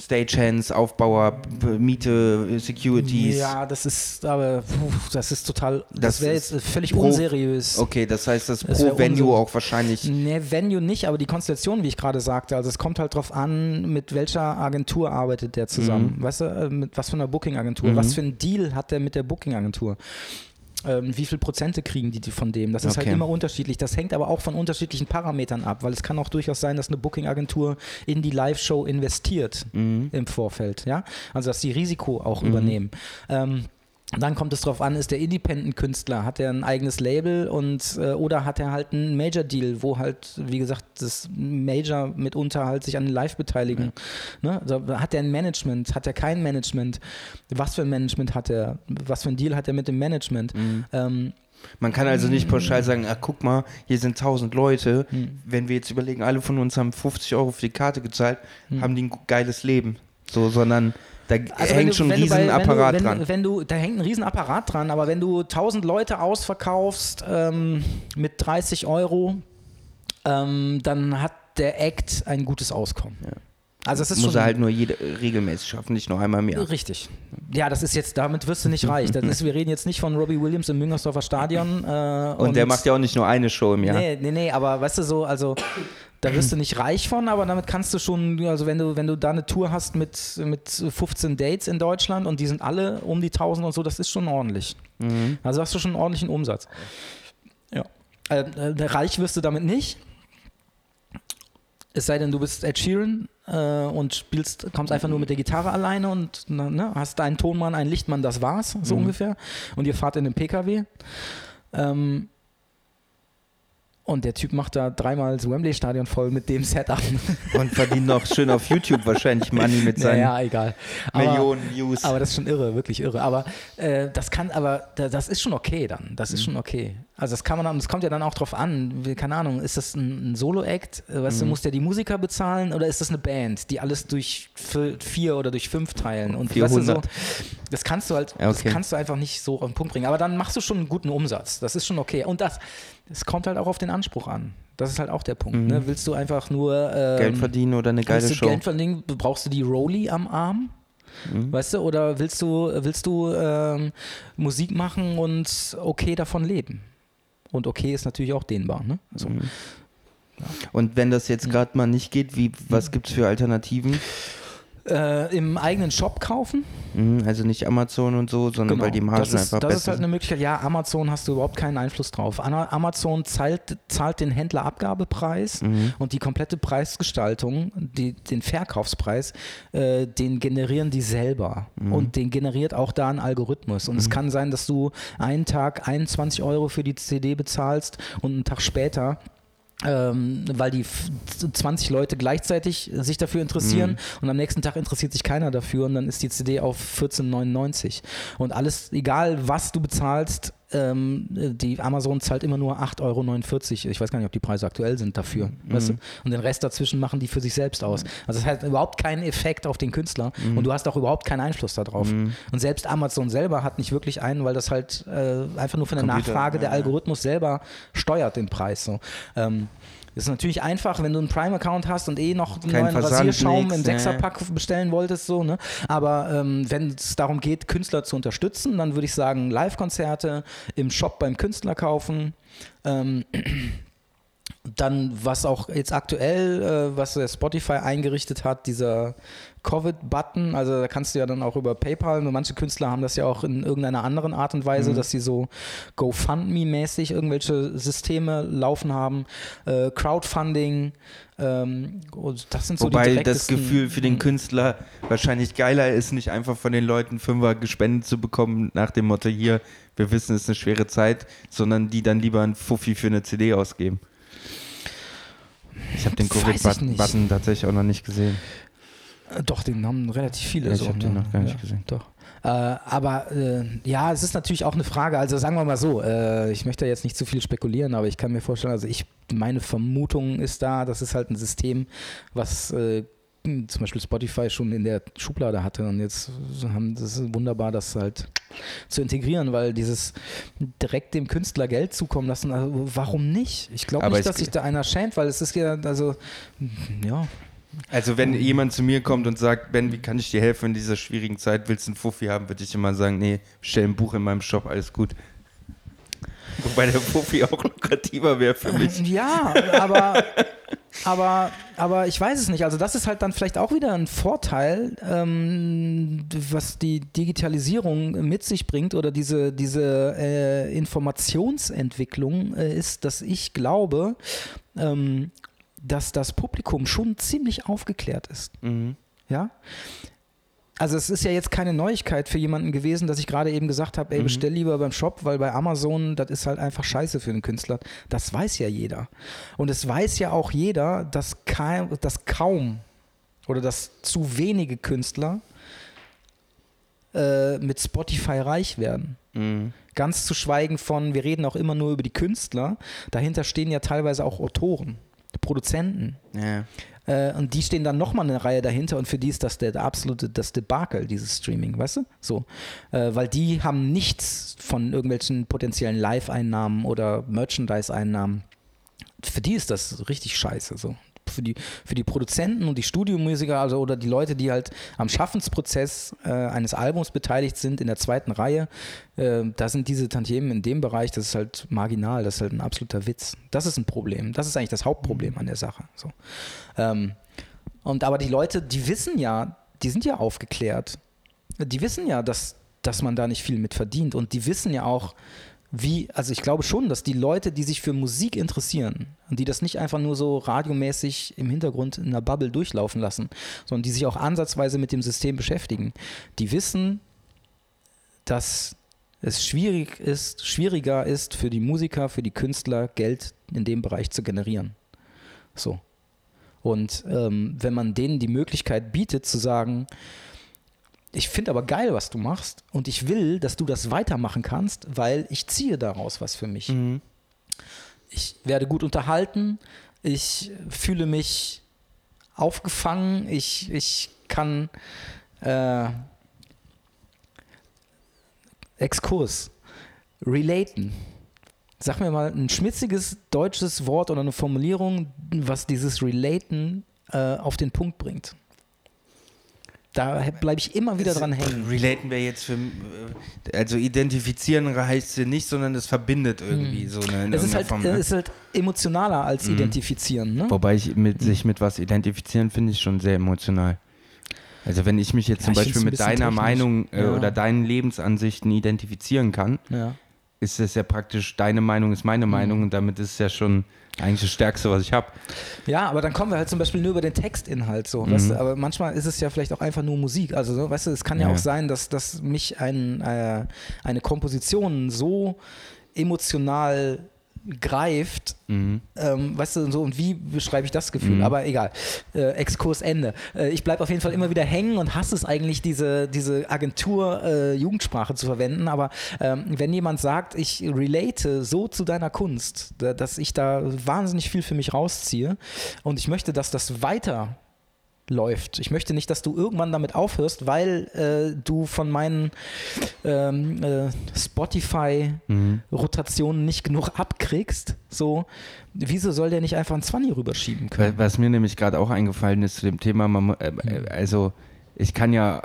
Stagehands, Aufbauer, Miete, Securities. Ja, das ist aber puh, das ist total, das, Das wäre jetzt völlig pro- unseriös. Okay, das heißt, das Das pro Venue auch wahrscheinlich. Ne, Venue nicht, aber die Konstellation, wie ich gerade sagte, also es kommt halt drauf an, mit welcher Agentur arbeitet der zusammen. Mhm. Weißt du, äh, mit was für einer Booking-Agentur, was für einen Deal hat der mit der Booking-Agentur? Ähm, wie viel Prozente kriegen die von dem? Das ist halt Okay. immer unterschiedlich. Das hängt aber auch von unterschiedlichen Parametern ab, weil es kann auch durchaus sein, dass eine Booking-Agentur in die Live-Show investiert Mhm. im Vorfeld, ja. Also dass die Risiko auch übernehmen. Ähm, dann kommt es darauf an, ist der Independent-Künstler, hat er ein eigenes Label und äh, oder hat er halt einen Major-Deal, wo halt, wie gesagt, das Major mitunter halt sich an den Live beteiligen. Ne? Also, hat er ein Management, hat er kein Management? Was für ein Management hat er? Was für ein Deal hat er mit dem Management? Ähm, Man kann also nicht pauschal sagen, ach guck mal, hier sind 1000 Leute. Hm. Wenn wir jetzt überlegen, alle von uns haben 50 Euro für die Karte gezahlt, Hm. haben die ein geiles Leben. So, sondern Da Also hängt du- schon ein Riesenapparat wenn du, wenn, dran. Wenn du, da hängt ein Riesenapparat dran, aber wenn du 1000 Leute ausverkaufst ähm, mit 30 Euro, ähm, dann hat der Act ein gutes Auskommen. Also das ist Muss schon er halt nur jede, regelmäßig schaffen, nicht nur einmal im Jahr. Richtig. Ja, das ist jetzt, damit wirst du nicht reich. Das ist, wir reden jetzt nicht von Robbie Williams im Müngersdorfer Stadion. Äh, Und, der macht ja auch nicht nur eine Show im Jahr. Nee, nee, nee, aber weißt du so, also da wirst du nicht reich von, aber damit kannst du schon, also wenn du, wenn du da eine Tour hast mit, mit 15 Dates in Deutschland und die sind alle um die 1000 und so, das ist schon ordentlich. Mhm. Also hast du schon einen ordentlichen Umsatz. Ja. Äh, äh, reich wirst du damit nicht. Es sei denn, du bist Ed Sheeran äh, und spielst, kommst einfach nur mit der Gitarre alleine und ne, hast einen Tonmann, einen Lichtmann, das war's, so Mhm. ungefähr. Und ihr fahrt in den PKW. Ähm, und der Typ macht da dreimal das Wembley-Stadion voll mit dem Setup. Und verdient noch schön auf YouTube wahrscheinlich Money mit seinen naja, egal. Aber, Millionen Views. aber das ist schon irre, wirklich irre. Aber äh, das kann, aber da- das ist schon okay dann. Das Mhm. ist schon okay. Also das kann man, dann- das kommt ja dann auch drauf an. Wie, keine Ahnung, ist das ein, ein Solo-Act? Weißt du, Mhm. muss der die Musiker bezahlen oder ist das eine Band, die alles durch vi- vier oder durch fünf teilen? Und weißt du, so, 400. das kannst du halt, okay. das kannst du einfach nicht so auf den Punkt bringen. Aber dann machst du schon einen guten Umsatz. Das ist schon okay. Und das, es kommt halt auch auf den Anspruch an. Das ist halt auch der Punkt. Mhm. Ne? Willst du einfach nur ähm, Geld verdienen oder eine geile Willst du Show. Geld verdienen, brauchst du die Rolli am Arm? Mhm. Weißt du, oder willst du, willst du ähm, Musik machen und okay davon leben? Und okay ist natürlich auch dehnbar, ne? Also, Mhm. Und wenn das jetzt gerade mal nicht geht, wie, was gibt es für Alternativen? Äh, Im eigenen Shop kaufen. Mhm, Also nicht Amazon und so, sondern weil die Margen Genau. das ist, einfach das besser ist halt eine Möglichkeit. Ja, Amazon hast du überhaupt keinen Einfluss drauf. Amazon zahlt, zahlt den Händlerabgabepreis Mhm. und die komplette Preisgestaltung, die, den Verkaufspreis, äh, den generieren die selber. Mhm. Und den generiert auch da ein Algorithmus. Und es kann sein, dass du einen Tag 21 Euro für die CD bezahlst und einen Tag später ähm, weil die f- 20 Leute gleichzeitig sich dafür interessieren und am nächsten Tag interessiert sich keiner dafür und dann ist die CD auf 14,99 und alles, egal was du bezahlst, ähm, die Amazon zahlt immer nur 8,49 Euro. Ich weiß gar nicht, ob die Preise aktuell sind dafür. Weißt du? Und den Rest dazwischen machen die für sich selbst aus. Also es hat überhaupt keinen Effekt auf den Künstler und du hast auch überhaupt keinen Einfluss darauf. Und selbst Amazon selber hat nicht wirklich einen, weil das halt äh, einfach nur von der Computer, Nachfrage der ja, ja. Algorithmus selber steuert den Preis. So. Ähm, das ist natürlich einfach, wenn du einen Prime-Account hast und eh noch einen Kein neuen Versand, Rasierschaum nix, im ne. Sechserpack bestellen wolltest, so, ne? Aber ähm, wenn es darum geht, Künstler zu unterstützen, dann würde ich sagen, Live-Konzerte im Shop beim Künstler kaufen. Ähm, dann, was auch jetzt aktuell, äh, was der Spotify eingerichtet hat, dieser Covid-Button, also da kannst du ja dann auch über PayPal, nur manche Künstler haben das ja auch in irgendeiner anderen Art und Weise, dass sie so GoFundMe-mäßig irgendwelche Systeme laufen haben, äh, Crowdfunding, ähm, und das sind so die Wobei das direktesten- Gefühl für den Künstler wahrscheinlich geiler ist, nicht einfach von den Leuten Fünfer gespendet zu bekommen, nach dem Motto, hier, wir wissen, es ist eine schwere Zeit, sondern die dann lieber einen Fuffi für eine CD ausgeben. Ich habe den Covid-Button tatsächlich auch noch nicht gesehen. Äh, Doch, den haben relativ viele. Ja, ich so, hab den ne? noch gar nicht ja, gesehen. Doch. Äh, aber äh, ja, es ist natürlich auch eine Frage. Also sagen wir mal so, äh, ich möchte jetzt nicht zu viel spekulieren, aber ich kann mir vorstellen, also ich, meine Vermutung ist da, das ist halt ein System, was äh, zum Beispiel Spotify schon in der Schublade hatte und jetzt haben das ist wunderbar, das halt zu integrieren, weil dieses direkt dem Künstler Geld zukommen lassen, also warum nicht? Ich glaube nicht, ich- dass sich da einer schämt, weil es ist ja, also ja, Also wenn jemand zu mir kommt und sagt, Ben, wie kann ich dir helfen in dieser schwierigen Zeit, willst du einen Fuffi haben, würde ich immer sagen, nee, stell ein Buch in meinem Shop, alles gut. Wobei der Fuffi auch lukrativer wäre für mich. Ja, aber, aber, aber ich weiß es nicht. Also das ist halt dann vielleicht auch wieder ein Vorteil, ähm, was die Digitalisierung mit sich bringt oder diese, diese äh, Informationsentwicklung äh, ist, dass ich glaube, ähm, dass das Publikum schon ziemlich aufgeklärt ist. Mhm. Ja. Also es ist ja jetzt keine Neuigkeit für jemanden gewesen, dass ich gerade eben gesagt habe, ey, Mhm. bestell lieber beim Shop, weil bei Amazon, das ist halt einfach scheiße für den Künstler. Das weiß ja jeder. Und es weiß ja auch jeder, dass, kein, dass kaum oder dass zu wenige Künstler äh, mit Spotify reich werden. Mhm. Ganz zu schweigen von, wir reden auch immer nur über die Künstler, dahinter stehen ja teilweise auch Autoren. Produzenten. Ja. Äh, und die stehen dann nochmal eine Reihe dahinter und für die ist das der, der absolute, das Debakel, dieses Streaming, weißt du? So. Äh, weil die haben nichts von irgendwelchen potenziellen Live-Einnahmen oder Merchandise-Einnahmen. Für die ist das richtig scheiße. So für die, für die Produzenten und die Studiomusiker also, oder die Leute, die halt am Schaffensprozess äh, eines Albums beteiligt sind in der zweiten Reihe, äh, da sind diese Tantiemen in dem Bereich, das ist halt marginal, das ist halt ein absoluter Witz. Das ist ein Problem. Das ist eigentlich das Hauptproblem an der Sache. So. Ähm, und aber die Leute, die wissen ja, die sind ja aufgeklärt. Die wissen ja, dass, dass man da nicht viel mit verdient. Und die wissen ja auch, wie, also ich glaube schon, dass die Leute, die sich für Musik interessieren und die das nicht einfach nur so radiomäßig im Hintergrund in einer Bubble durchlaufen lassen, sondern die sich auch ansatzweise mit dem System beschäftigen, die wissen, dass es schwierig ist, schwieriger ist für die Musiker, für die Künstler, Geld in dem Bereich zu generieren. So. Und ähm, wenn man denen die Möglichkeit bietet zu sagen, ich finde aber geil, was du machst und ich will, dass du das weitermachen kannst, weil ich ziehe daraus was für mich. Mhm. Ich werde gut unterhalten, ich fühle mich aufgefangen, ich, ich kann äh, Exkurs, relaten. Sag mir mal ein schmitziges deutsches Wort oder eine Formulierung, was dieses Relaten äh, auf den Punkt bringt. Da bleibe ich immer wieder dran hängen. Relaten wir jetzt für, äh, also identifizieren heißt es nicht, sondern es verbindet irgendwie hm. so eine. Es ist halt, Form, ne? ist halt emotionaler als hm. identifizieren. Ne? Wobei ich mit, hm. sich mit was identifizieren finde ich schon sehr emotional. Also wenn ich mich jetzt ja, zum Beispiel mit deiner technisch. Meinung äh, ja. oder deinen Lebensansichten identifizieren kann, ja. Ist es ja praktisch, deine Meinung ist meine hm. Meinung und damit ist es ja schon eigentlich das Stärkste, was ich habe. Ja, aber dann kommen wir halt zum Beispiel nur über den Textinhalt so. Mhm. Weißt du? Aber manchmal ist es ja vielleicht auch einfach nur Musik. Also, so, weißt du, es kann ja, ja, auch sein, dass, dass mich ein, äh, eine Komposition so emotional greift, mhm. ähm, weißt du, so und wie beschreibe ich das Gefühl? Mhm. Aber egal, äh, Exkurs Ende. Äh, ich bleibe auf jeden Fall immer wieder hängen und hasse es eigentlich, diese, diese Agentur äh, Jugendsprache zu verwenden. Aber ähm, wenn jemand sagt, ich relate so zu deiner Kunst, dass ich da wahnsinnig viel für mich rausziehe und ich möchte, dass das weiter läuft. Ich möchte nicht, dass du irgendwann damit aufhörst, weil äh, du von meinen ähm, äh, Spotify-Rotationen mhm. nicht genug abkriegst. So, wieso soll der nicht einfach ein 20 rüberschieben können? Was mir nämlich gerade auch eingefallen ist zu dem Thema, man, äh, mhm. also ich kann ja,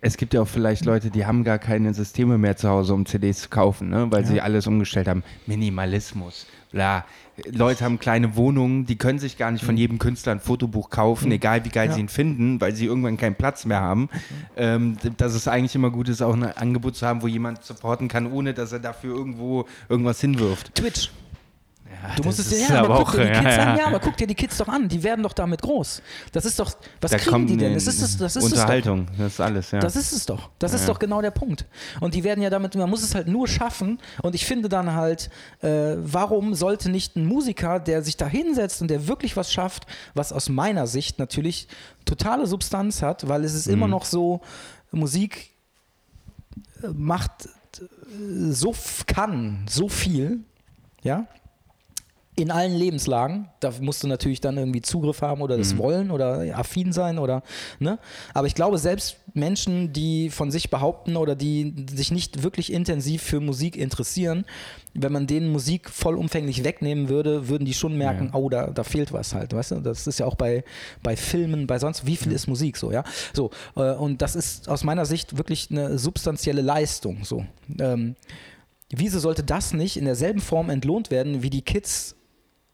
es gibt ja auch vielleicht Leute, die haben gar keine Systeme mehr zu Hause, um CDs zu kaufen, ne? weil ja. sie alles umgestellt haben. Minimalismus bla. Leute haben kleine Wohnungen, die können sich gar nicht von mhm. jedem Künstler ein Fotobuch kaufen, mhm. egal wie geil ja. sie ihn finden, weil sie irgendwann keinen Platz mehr haben. Ähm, dass es eigentlich immer gut ist, auch ein Angebot zu haben, wo jemand supporten kann, ohne dass er dafür irgendwo irgendwas hinwirft. Twitch. Ja, du musst es dir, ja, aber, guck dir die Kids ja, an, ja, aber guck dir die Kids doch an, die werden doch damit groß. Das ist doch, was da kriegen die denn? Das ist, das, das ist Unterhaltung, das ist alles, ja. Das ist es doch. Das ist doch genau der Punkt. Und die werden ja damit, man muss es halt nur schaffen. Und ich finde dann halt, äh, warum sollte nicht ein Musiker, der sich da hinsetzt und der wirklich was schafft, was aus meiner Sicht natürlich totale Substanz hat, weil es ist mhm. immer noch so, Musik äh, macht äh, so kann so viel, ja, in allen Lebenslagen. Da musst du natürlich dann irgendwie Zugriff haben oder das mhm. wollen oder affin sein oder, ne? Aber ich glaube, selbst Menschen, die von sich behaupten oder die sich nicht wirklich intensiv für Musik interessieren, wenn man denen Musik vollumfänglich wegnehmen würde, würden die schon merken, ja. oh, da, da fehlt was halt, weißt du? Das ist ja auch bei, bei Filmen, bei sonst, wie viel ja. ist Musik so, ja? So, äh, und das ist aus meiner Sicht wirklich eine substanzielle Leistung, so. Ähm, wieso sollte das nicht in derselben Form entlohnt werden, wie die Kids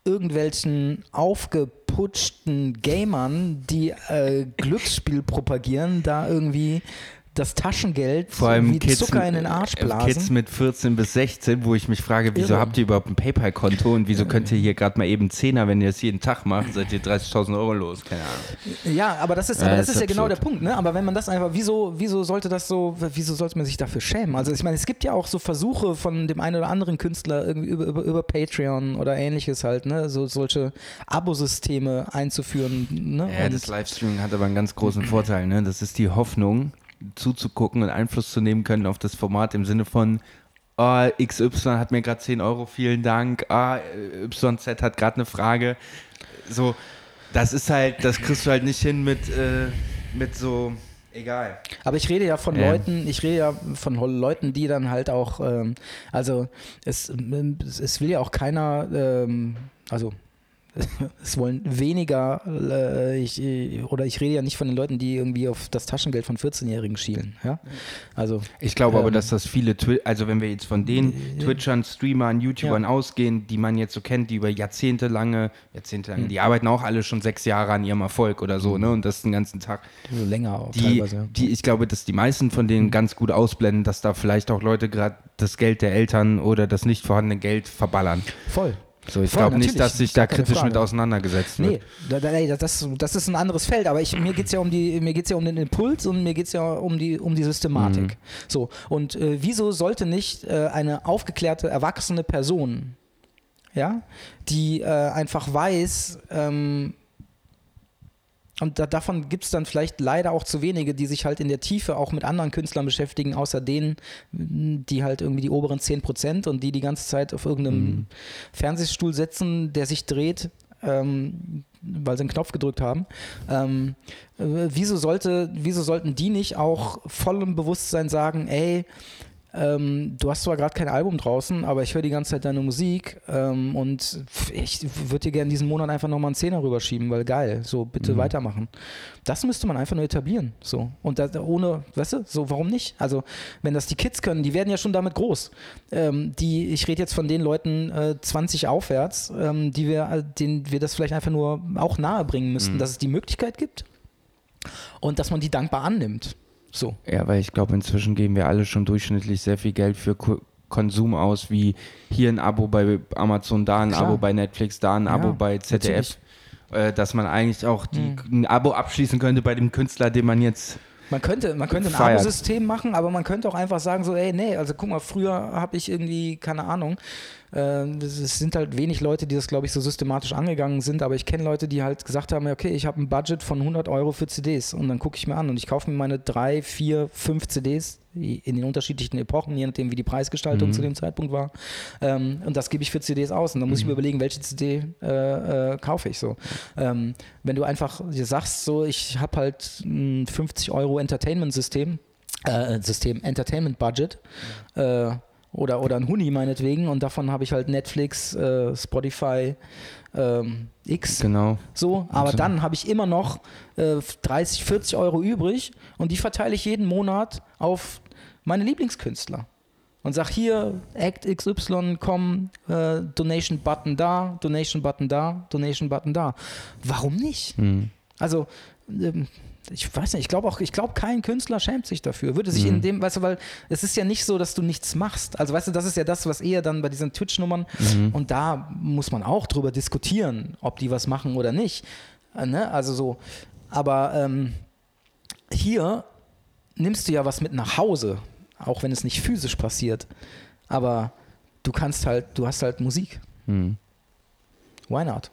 irgendwelchen aufgeputschten Gamern, die äh, Glücksspiel propagieren, da irgendwie das Taschengeld Vor allem wie Kids, Zucker in den Arsch äh, blasen. Kids mit 14 bis 16, wo ich mich frage, wieso Irre. habt ihr überhaupt ein PayPal-Konto und wieso könnt ihr hier gerade mal eben Zehner, wenn ihr das jeden Tag macht, seid ihr 30.000 Euro los, keine Ahnung. Ja, aber das ist, aber das ist, ist ja genau der Punkt, ne? Aber wenn man das einfach, wieso, wieso sollte das so, wieso sollte man sich dafür schämen? Also ich meine, es gibt ja auch so Versuche von dem einen oder anderen Künstler irgendwie über, über, über Patreon oder ähnliches halt, ne? So solche Abosysteme einzuführen. Ne? Ja, und das Livestreaming hat aber einen ganz großen Vorteil, ne? Das ist die Hoffnung, zuzugucken und Einfluss zu nehmen können auf das Format im Sinne von, oh, XY hat mir gerade 10 Euro, vielen Dank, ah, YZ hat gerade eine Frage. So, das ist halt, das kriegst du halt nicht hin mit, äh, mit so, egal. Aber ich rede ja von Ja. Leuten, ich rede ja von Leuten, die dann halt auch, ähm, also es, es will ja auch keiner, ähm, also es wollen weniger, äh, ich, oder ich rede ja nicht von den Leuten, die irgendwie auf das Taschengeld von 14-Jährigen schielen. Ja? Also Ich glaube aber, Ähm, dass das viele, Twi also wenn wir jetzt von den Twitchern, Streamern, YouTubern ausgehen, die man jetzt so kennt, die über jahrzehntelange, jahrzehntelange, Hm. die arbeiten auch alle schon sechs Jahre an ihrem Erfolg oder so, ne? Und das den ganzen Tag. so länger auch Die, teilweise. ja. die, ich glaube, dass die meisten von denen ganz gut ausblenden, dass da vielleicht auch Leute gerade das Geld der Eltern oder das nicht vorhandene Geld verballern. Voll. So, ich glaube nicht, dass sich da kritisch mit auseinandergesetzt wird. Nee, da, ey, das, das ist ein anderes Feld, aber ich, mir geht es ja um die, mir geht's ja um den Impuls und mir geht es ja um die, um die Systematik. Mhm. So, und äh, wieso sollte nicht äh, eine aufgeklärte, erwachsene Person, ja, die äh, einfach weiß, ähm, und da, davon gibt es dann vielleicht leider auch zu wenige, die sich halt in der Tiefe auch mit anderen Künstlern beschäftigen, außer denen, die halt irgendwie die oberen 10% und die die ganze Zeit auf irgendeinem Fernsehstuhl sitzen, der sich dreht, ähm, weil sie einen Knopf gedrückt haben. Ähm, äh, wieso, sollte, wieso sollten die nicht auch voll im Bewusstsein sagen, ey, ähm, du hast zwar gerade kein Album draußen, aber ich höre die ganze Zeit deine Musik ähm, und ich würde dir gerne diesen Monat einfach nochmal einen Zehner rüberschieben, weil geil, so bitte weitermachen. Das müsste man einfach nur etablieren, so. Und da, ohne, weißt du, so warum nicht? Also, wenn das die Kids können, die werden ja schon damit groß. Ähm, die, ich rede jetzt von den Leuten äh, 20 aufwärts, ähm, die wir, äh, denen wir das vielleicht einfach nur auch nahe bringen müssten, dass es die Möglichkeit gibt und dass man die dankbar annimmt. So. Ja, weil ich glaube, inzwischen geben wir alle schon durchschnittlich sehr viel Geld für Ko Konsum aus, wie hier ein Abo bei Amazon, da ein Klar. Abo bei Netflix, da ein Ja, Abo bei ZDF. Äh, dass man eigentlich auch die, Mhm. ein Abo abschließen könnte bei dem Künstler, den man jetzt. Man könnte, man könnte ein. Abo-System machen, aber man könnte auch einfach sagen, so, ey, nee, also guck mal, früher habe ich irgendwie, keine Ahnung, es sind halt wenig Leute, die das, glaube ich, so systematisch angegangen sind, aber ich kenne Leute, die halt gesagt haben, okay, ich habe ein Budget von 100 Euro für CDs und dann gucke ich mir an und ich kaufe mir meine drei, vier, fünf CDs in den unterschiedlichen Epochen, je nachdem, wie die Preisgestaltung zu dem Zeitpunkt war. Ähm, und das gebe ich für CDs aus. Und dann muss ich mir überlegen, welche CD äh, äh, kaufe ich so. Ähm, wenn du einfach dir sagst, so, ich habe halt ein 50 Euro Entertainment-System, äh, System, Entertainment-Budget, äh, oder, oder ein Huni meinetwegen, und davon habe ich halt Netflix, äh, Spotify, ähm, X, Genau. so, aber so. dann habe ich immer noch äh, 30, 40 Euro übrig und die verteile ich jeden Monat auf meine Lieblingskünstler. Und sag hier, Act XY, komm, äh, Donation Button da, Donation Button da, Donation Button da. Warum nicht? Hm. Also, ähm, ich weiß nicht, ich glaube auch, ich glaube, kein Künstler schämt sich dafür. Würde sich in dem, weißt du, weil es ist ja nicht so, dass du nichts machst. Also, weißt du, das ist ja das, was eher dann bei diesen Twitch-Nummern und da muss man auch drüber diskutieren, ob die was machen oder nicht. Äh, ne? Also so. Aber ähm, hier nimmst du ja was mit nach Hause, auch wenn es nicht physisch passiert. Aber du kannst halt, du hast halt Musik. Hm. Why not?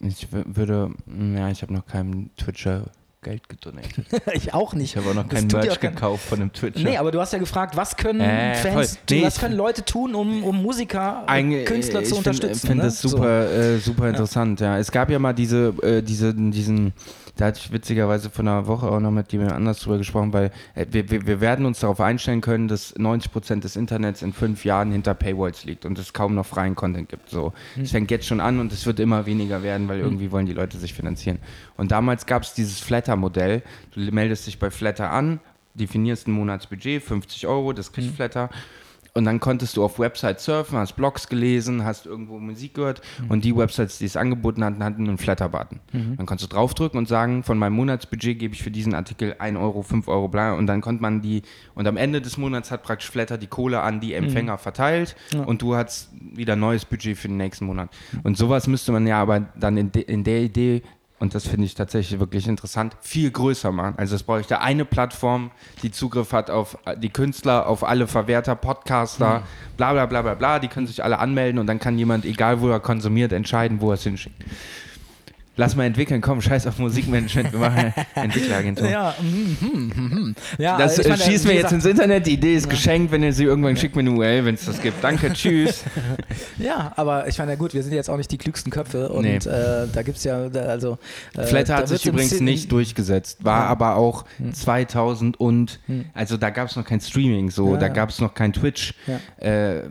Ich würde, ja, ich habe noch keinem Twitcher Geld gedonatet. ich auch nicht. Ich habe auch noch kein Merch gekauft von einem Twitcher. Nee, aber du hast ja gefragt, was können Äh, Fans, Nee, was können Leute tun, um, um Musiker, äh, Eigentlich- Künstler zu unterstützen? Ich finde ne? das super, äh, super interessant. Ja. Es gab ja mal diese, äh, diese, diesen, da hatte ich witzigerweise vor einer Woche auch noch mit jemand anders drüber gesprochen, weil äh, wir, wir, wir werden uns darauf einstellen können, dass 90 Prozent des Internets in fünf Jahren hinter Paywalls liegt und es kaum noch freien Content gibt. So, Hm. es fängt jetzt schon an und es wird immer weniger werden, weil irgendwie wollen die Leute sich finanzieren. Und damals gab es dieses Flatter-Modell. Du meldest dich bei Flatter an, definierst ein Monatsbudget, 50 Euro, das Hm. kriegt Flatter. Und dann konntest du auf Websites surfen, hast Blogs gelesen, hast irgendwo Musik gehört. Und die Websites, die es angeboten hatten, hatten einen Flatter-Button. Dann konntest du draufdrücken und sagen, von meinem Monatsbudget gebe ich für diesen Artikel 1 Euro, 5 Euro, bla. Und dann konnte man die, und am Ende des Monats hat praktisch Flatter die Kohle an die Empfänger verteilt. Und du hast wieder neues Budget für den nächsten Monat. Und sowas müsste man ja aber dann in, de, in der Idee und das finde ich tatsächlich wirklich interessant, viel größer machen. Also es bräuchte eine Plattform, die Zugriff hat auf äh, die Künstler, auf alle Verwerter, Podcaster, bla bla bla bla bla, die können sich alle anmelden und dann kann jemand, egal wo er konsumiert, entscheiden, wo er es hinschickt. Lass mal entwickeln, komm, scheiß auf Musikmanagement, wir machen eine Entwickleragentur. Ja, mm, mm, mm, ja das also äh, ich meine, schießt mir jetzt ins Internet, die Idee ist geschenkt, wenn ihr sie irgendwann schickt mir eine URL, wenn es das gibt. Danke, tschüss. Ja, aber ich meine, ja gut, wir sind jetzt auch nicht die klügsten Köpfe und Nee. äh, da gibt es ja, also. Äh, Flatter hat sich übrigens Sin- nicht durchgesetzt, war Ja. aber auch Hm. 2000 und, also da gab es noch kein Streaming, so, Ja, da ja. gab es noch kein Twitch. Ja. Äh,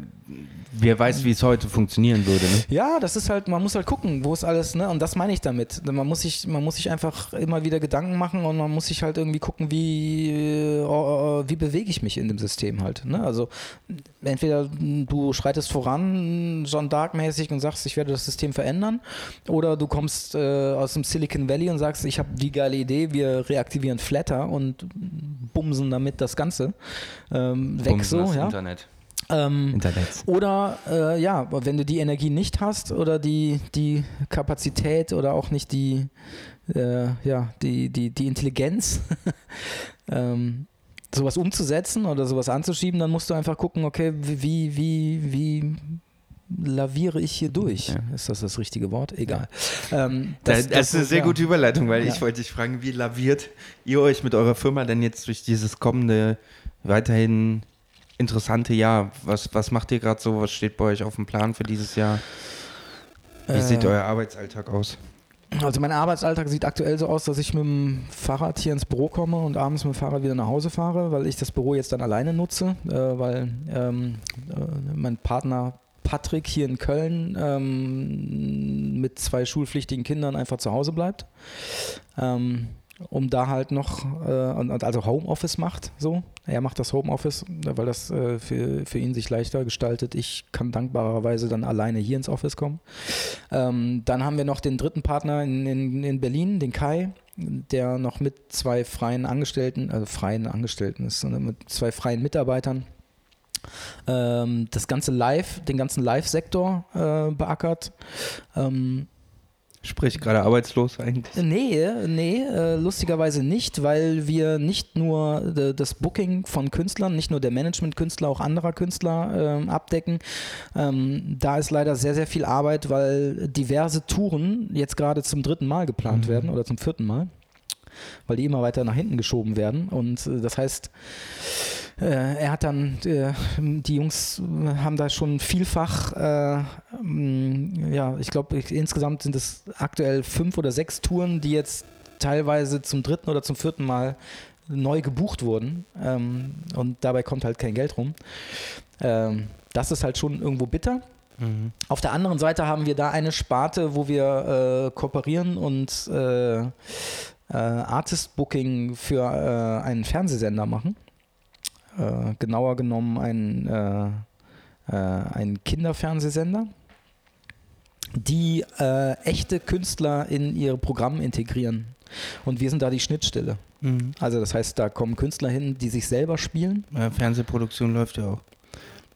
wer weiß, wie es heute funktionieren würde. Ne? Ja, das ist halt, man muss halt gucken, wo ist alles, ne? Und das meine ich damit. Man muss sich, man muss sich einfach immer wieder Gedanken machen und man muss sich halt irgendwie gucken, wie, äh, äh, wie bewege ich mich in dem System halt. Ne? Also entweder du schreitest voran, John Dark-mäßig und sagst, ich werde das System verändern, oder du kommst äh, aus dem Silicon Valley und sagst, ich habe die geile Idee, wir reaktivieren Flatter und bumsen damit das Ganze ähm, weg Bumsen so, das ja. Internet. Ähm, Internet. oder äh, ja, wenn du die Energie nicht hast oder die, die Kapazität oder auch nicht die, äh, ja, die, die, die Intelligenz, ähm, sowas umzusetzen oder sowas anzuschieben, dann musst du einfach gucken, okay, wie, wie, wie laviere ich hier durch? Ja. Ist das das richtige Wort? Egal. Ähm, Das, das, ist eine sehr ja. gute Überleitung, weil ich wollte dich fragen, wie laviert ihr euch mit eurer Firma denn jetzt durch dieses kommende, weiterhin interessante Jahr? Was, was macht ihr gerade so? Was steht bei euch auf dem Plan für dieses Jahr? Wie Äh, sieht euer Arbeitsalltag aus? Also mein Arbeitsalltag sieht aktuell so aus, dass ich mit dem Fahrrad hier ins Büro komme und abends mit dem Fahrrad wieder nach Hause fahre, weil ich das Büro jetzt dann alleine nutze, äh, weil ähm, äh, mein Partner Patrick hier in Köln ähm, mit zwei schulpflichtigen Kindern einfach zu Hause bleibt. Ähm, um da halt noch, äh, also Homeoffice macht, so. Er macht das Homeoffice, weil das äh, für, für ihn sich leichter gestaltet. Ich kann dankbarerweise dann alleine hier ins Office kommen. Ähm, dann haben wir noch den dritten Partner in, in, in Berlin, den Kai, der noch mit zwei freien Angestellten, also freien Angestellten ist, sondern mit zwei freien Mitarbeitern ähm, das ganze Live, den ganzen Live-Sektor äh, beackert. Ähm, Sprich, gerade arbeitslos eigentlich? Nee, nee, äh, lustigerweise nicht, weil wir nicht nur äh, das Booking von Künstlern, nicht nur der Management-Künstler, auch anderer Künstler ähm, abdecken. Ähm, da ist leider sehr, sehr viel Arbeit, weil diverse Touren jetzt gerade zum dritten Mal geplant Mhm. werden oder zum vierten Mal, weil die immer weiter nach hinten geschoben werden. Und äh, das heißt, äh, er hat dann, äh, die Jungs haben da schon vielfach, äh, mh, ja, ich glaube, insgesamt sind es aktuell fünf oder sechs Touren, die jetzt teilweise zum dritten oder zum vierten Mal neu gebucht wurden. Ähm, und dabei kommt halt kein Geld rum. Ähm, das ist halt schon irgendwo bitter. Mhm. Auf der anderen Seite haben wir da eine Sparte, wo wir äh, kooperieren und äh, äh, Artist-Booking für äh, einen Fernsehsender machen. Äh, genauer genommen ein, äh, äh, ein Kinderfernsehsender, die äh, echte Künstler in ihre Programme integrieren. Und wir sind da die Schnittstelle. Mhm. Also das heißt, da kommen Künstler hin, die sich selber spielen Fernsehproduktion läuft ja auch.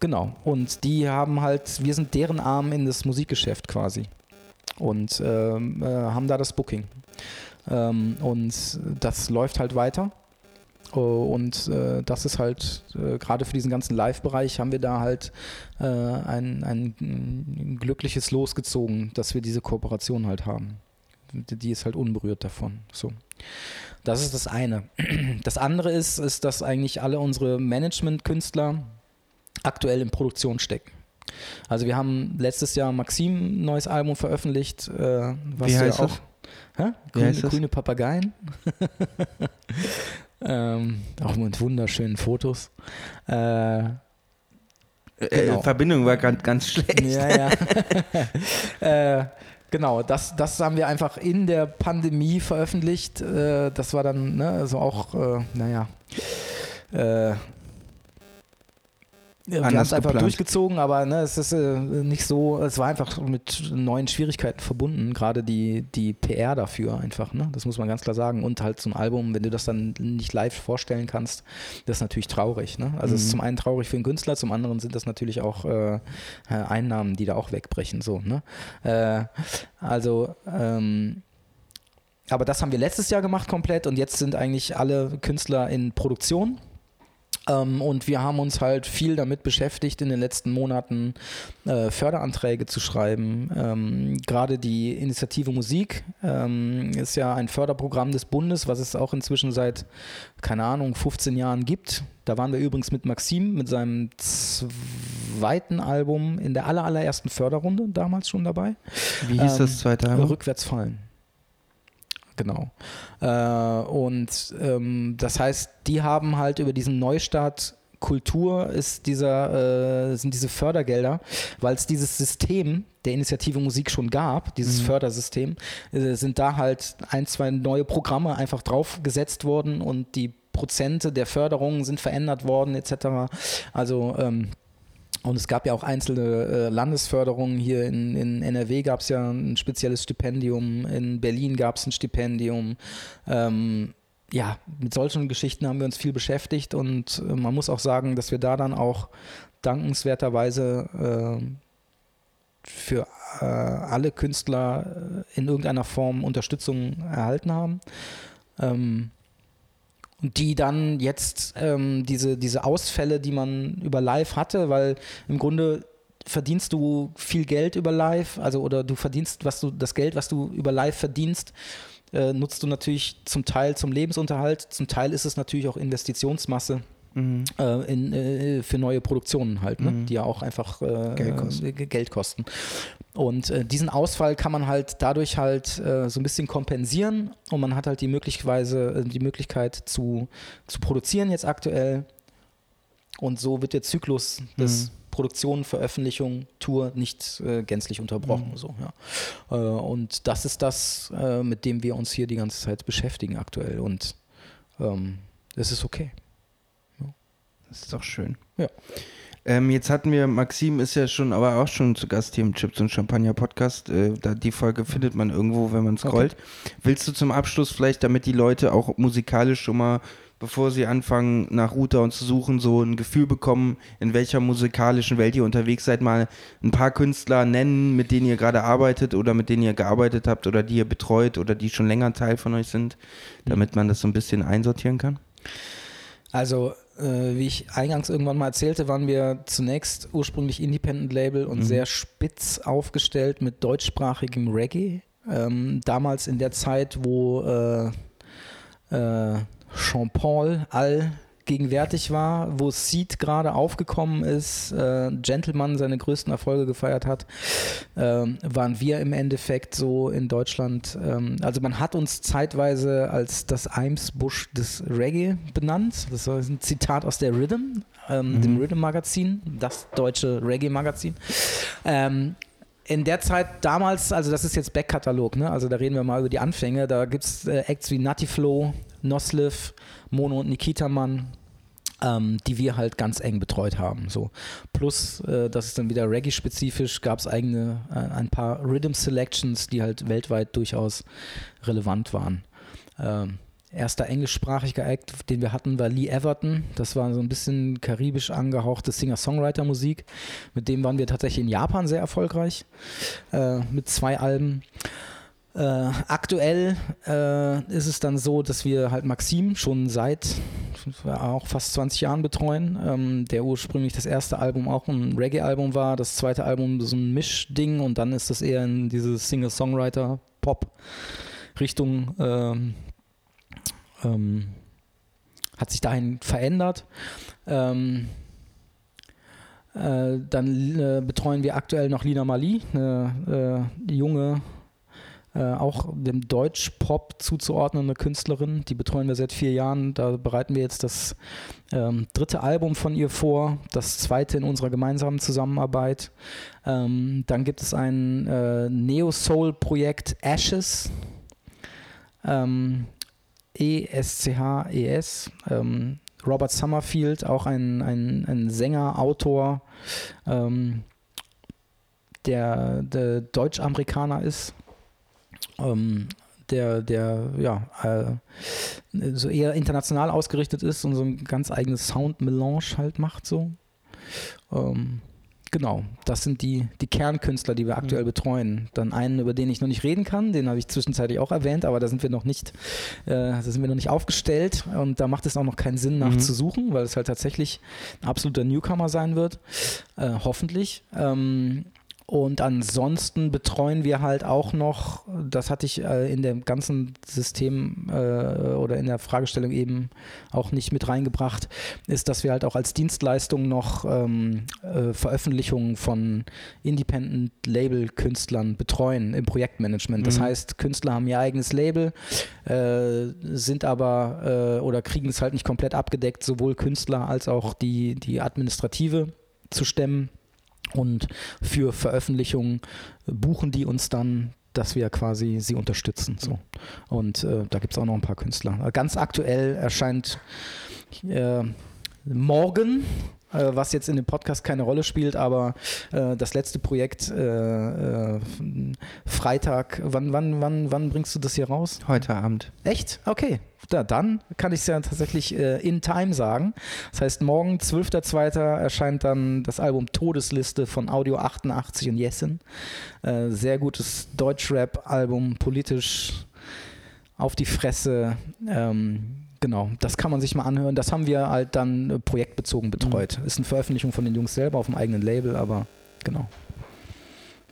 Genau. Und die haben halt, wir sind deren Arm in das Musikgeschäft quasi. Und ähm, äh, haben da das Booking. Ähm, und das läuft halt weiter. Oh, Und äh, das ist halt, äh, gerade für diesen ganzen Live-Bereich haben wir da halt äh, ein, ein, glückliches Los gezogen, dass wir diese Kooperation halt haben. Die ist halt unberührt davon. So. Das ist das eine. Das andere ist, ist, dass eigentlich alle unsere Management-Künstler aktuell in Produktion stecken. Also wir haben letztes Jahr Maxim ein neues Album veröffentlicht, äh, was Wie ja heißt auch das? Hä? Grüne, grüne Papageien. ähm, auch mit wunderschönen Fotos. Äh, Genau. Äh, Verbindung war gerade ganz schlecht. ja, ja. äh, genau, das, das haben wir einfach in der Pandemie veröffentlicht. Äh, das war dann, ne, also auch, äh, naja, äh, ja, wir haben es einfach durchgezogen, aber ne, es ist äh, nicht so, es war einfach mit neuen Schwierigkeiten verbunden, gerade die, die PR dafür einfach, ne? das muss man ganz klar sagen. Und halt so ein Album, wenn du das dann nicht live vorstellen kannst, das ist natürlich traurig. Ne? Also es ist Mhm. zum einen traurig für den Künstler, zum anderen sind das natürlich auch äh, äh, Einnahmen, die da auch wegbrechen. So, ne? äh, also ähm, aber das haben wir letztes Jahr gemacht komplett und jetzt sind eigentlich alle Künstler in Produktion. Ähm, und wir haben uns halt viel damit beschäftigt, in den letzten Monaten äh, Förderanträge zu schreiben. Ähm, Gerade die Initiative Musik ähm, ist ja ein Förderprogramm des Bundes, was es auch inzwischen seit, keine Ahnung, 15 Jahren gibt. Da waren wir übrigens mit Maxim mit seinem zweiten Album in der aller, allerersten Förderrunde damals schon dabei. Wie hieß das zweite Album? Rückwärts fallen. Genau. Äh, und ähm, das heißt, die haben halt über diesen Neustart Kultur ist dieser, äh, sind diese Fördergelder, weil es dieses System der Initiative Musik schon gab, dieses mhm. Fördersystem, äh, sind da halt ein, zwei neue Programme einfach draufgesetzt worden und die Prozente der Förderungen sind verändert worden, etc. Also ähm, und es gab ja auch einzelne äh, Landesförderungen. Hier in, in NRW gab es ja ein spezielles Stipendium, in Berlin gab es ein Stipendium. Ähm, ja, mit solchen Geschichten haben wir uns viel beschäftigt und äh, man muss auch sagen, dass wir da dann auch dankenswerterweise äh, für äh, alle Künstler äh, in irgendeiner Form Unterstützung erhalten haben. Ähm, und die dann jetzt ähm, diese, diese Ausfälle, die man über Live hatte, weil im Grunde verdienst du viel Geld über Live, also oder du verdienst, was du, das Geld, was du über Live verdienst, äh, nutzt du natürlich zum Teil zum Lebensunterhalt, zum Teil ist es natürlich auch Investitionsmasse. Mhm. Äh, in, äh, für neue Produktionen halt, ne? mhm. die ja auch einfach äh, Geld, kosten. Geld, kosten. Und äh, diesen Ausfall kann man halt dadurch halt äh, so ein bisschen kompensieren und man hat halt die Möglichkeit, die Möglichkeit zu, zu produzieren jetzt aktuell. Und so wird der Zyklus mhm. des Produktion, Veröffentlichung, Tour nicht äh, gänzlich unterbrochen. Mhm. So, ja. Äh, und das ist das, äh, mit dem wir uns hier die ganze Zeit beschäftigen aktuell. Und ähm, es ist okay. Das ist doch schön. Ja. Ähm, jetzt hatten wir, Maxim ist ja schon, aber auch schon zu Gast hier im Chips und Champagner Podcast. Äh, da, die Folge findet man irgendwo, wenn man scrollt. Okay. Willst du zum Abschluss vielleicht, damit die Leute auch musikalisch schon mal bevor sie anfangen, nach Router und zu suchen, so ein Gefühl bekommen, in welcher musikalischen Welt ihr unterwegs seid, mal ein paar Künstler nennen, mit denen ihr gerade arbeitet oder mit denen ihr gearbeitet habt oder die ihr betreut oder die schon länger Teil von euch sind, damit man das so ein bisschen einsortieren kann? Also, wie ich eingangs irgendwann mal erzählte, waren wir zunächst ursprünglich Independent Label und mhm. sehr spitz aufgestellt mit deutschsprachigem Reggae. Ähm, damals in der Zeit, wo äh, äh, Jean-Paul all gegenwärtig war, wo Seed gerade aufgekommen ist, äh, Gentleman seine größten Erfolge gefeiert hat, äh, waren wir im Endeffekt so in Deutschland. Ähm, also man hat uns zeitweise als das Eimsbusch des Reggae benannt. Das ist ein Zitat aus der Rhythm, ähm, mhm. dem Rhythm-Magazin, das deutsche Reggae-Magazin. Ähm, in der Zeit damals, also das ist jetzt Backkatalog, ne? also da reden wir mal über die Anfänge, da gibt es äh, Acts wie Nutty Flow, Nosliv, Mono und Nikita Mann, ähm, die wir halt ganz eng betreut haben. So. Plus, äh, das ist dann wieder Reggae-spezifisch, gab es eigene, äh, ein paar Rhythm Selections, die halt weltweit durchaus relevant waren. Ähm, erster englischsprachiger Act, den wir hatten, war Lee Everton. Das war so ein bisschen karibisch angehauchte Singer-Songwriter-Musik. Mit dem waren wir tatsächlich in Japan sehr erfolgreich, äh, mit zwei Alben. Äh, aktuell äh, ist es dann so, dass wir halt Maxim schon seit auch fast 20 Jahren betreuen, ähm, der ursprünglich das erste Album auch ein Reggae-Album war, das zweite Album so ein Mischding und dann ist das eher in diese Singer-Songwriter-Pop-Richtung ähm, ähm, hat sich dahin verändert. Ähm, äh, dann äh, betreuen wir aktuell noch Lina Mali, eine äh, junge äh, auch dem Deutsch-Pop zuzuordnende Künstlerin. Die betreuen wir seit vier Jahren. Da bereiten wir jetzt das ähm, dritte Album von ihr vor, das zweite in unserer gemeinsamen Zusammenarbeit. Ähm, dann gibt es ein äh, Neo-Soul-Projekt Ashes. Ähm, E-S-C-H-E-S. E ähm, Robert Summerfield, auch ein, ein, ein Sänger, Autor, ähm, der, der Deutsch-Amerikaner ist ähm, der, der ja, äh, so eher international ausgerichtet ist und so ein ganz eigenes Sound-Melange halt macht so. Ähm, genau, das sind die, die Kernkünstler, die wir aktuell mhm. betreuen. Dann einen, über den ich noch nicht reden kann, den habe ich zwischenzeitlich auch erwähnt, aber da sind wir noch nicht, äh, da sind wir noch nicht aufgestellt und da macht es auch noch keinen Sinn nachzusuchen, mhm. weil es halt tatsächlich ein absoluter Newcomer sein wird. Äh, hoffentlich. Ähm, und ansonsten betreuen wir halt auch noch, das hatte ich äh, in dem ganzen System äh, oder in der Fragestellung eben auch nicht mit reingebracht, ist, dass wir halt auch als Dienstleistung noch ähm, äh, Veröffentlichungen von Independent Label-Künstlern betreuen im Projektmanagement. Das mhm. heißt, Künstler haben ihr eigenes Label, sind aber oder kriegen es halt nicht komplett abgedeckt, sowohl Künstler als auch die, die Administrative zu stemmen. Und für Veröffentlichungen buchen die uns dann dass wir quasi sie unterstützen. So. Und äh, da gibt es auch noch ein paar Künstler. Ganz aktuell erscheint äh, morgen was jetzt in dem Podcast keine Rolle spielt, aber äh, das letzte Projekt äh, äh, Freitag, wann, wann, wann, wann bringst du das hier raus? Heute Abend. Echt? Okay. Ja, dann kann ich es ja tatsächlich äh, in Time sagen. Das heißt, morgen, 12.02. erscheint dann das Album Todesliste von Audio 88 und Jessen. Äh, sehr gutes Deutschrap-Album, politisch auf die Fresse. Ähm, Genau, das kann man sich mal anhören. Das haben wir halt dann äh, projektbezogen betreut. Mhm. Ist eine Veröffentlichung von den Jungs selber auf dem eigenen Label, aber genau.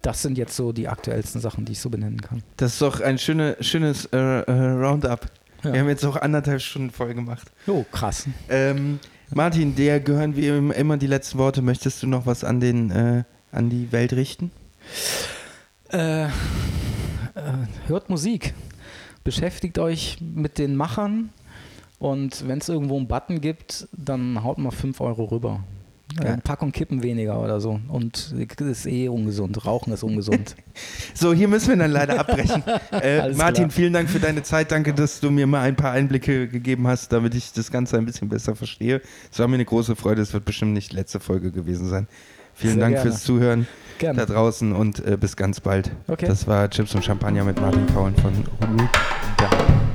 Das sind jetzt so die aktuellsten Sachen, die ich so benennen kann. Das ist doch ein schöne, schönes äh, äh, Roundup. Ja. Wir haben jetzt auch anderthalb Stunden voll gemacht. Oh, krass. Ähm, Martin, dir gehören wie immer die letzten Worte. Möchtest du noch was an, den, äh, an die Welt richten? Äh, äh, hört Musik. Beschäftigt euch mit den Machern und wenn es irgendwo einen Button gibt, dann haut mal 5 Euro rüber. Ja. Eine Packung Kippen weniger oder so. Und das ist eh ungesund. Rauchen ist ungesund. so, hier müssen wir dann leider abbrechen. Äh, Martin, klar. vielen Dank für deine Zeit. Danke, dass du mir mal ein paar Einblicke gegeben hast, damit ich das Ganze ein bisschen besser verstehe. Es war mir eine große Freude. Es wird bestimmt nicht die letzte Folge gewesen sein. Vielen Sehr Dank gerne. fürs Zuhören gerne. da draußen und äh, bis ganz bald. Okay. Das war Chips und Champagner mit Martin Kauen von Root Down.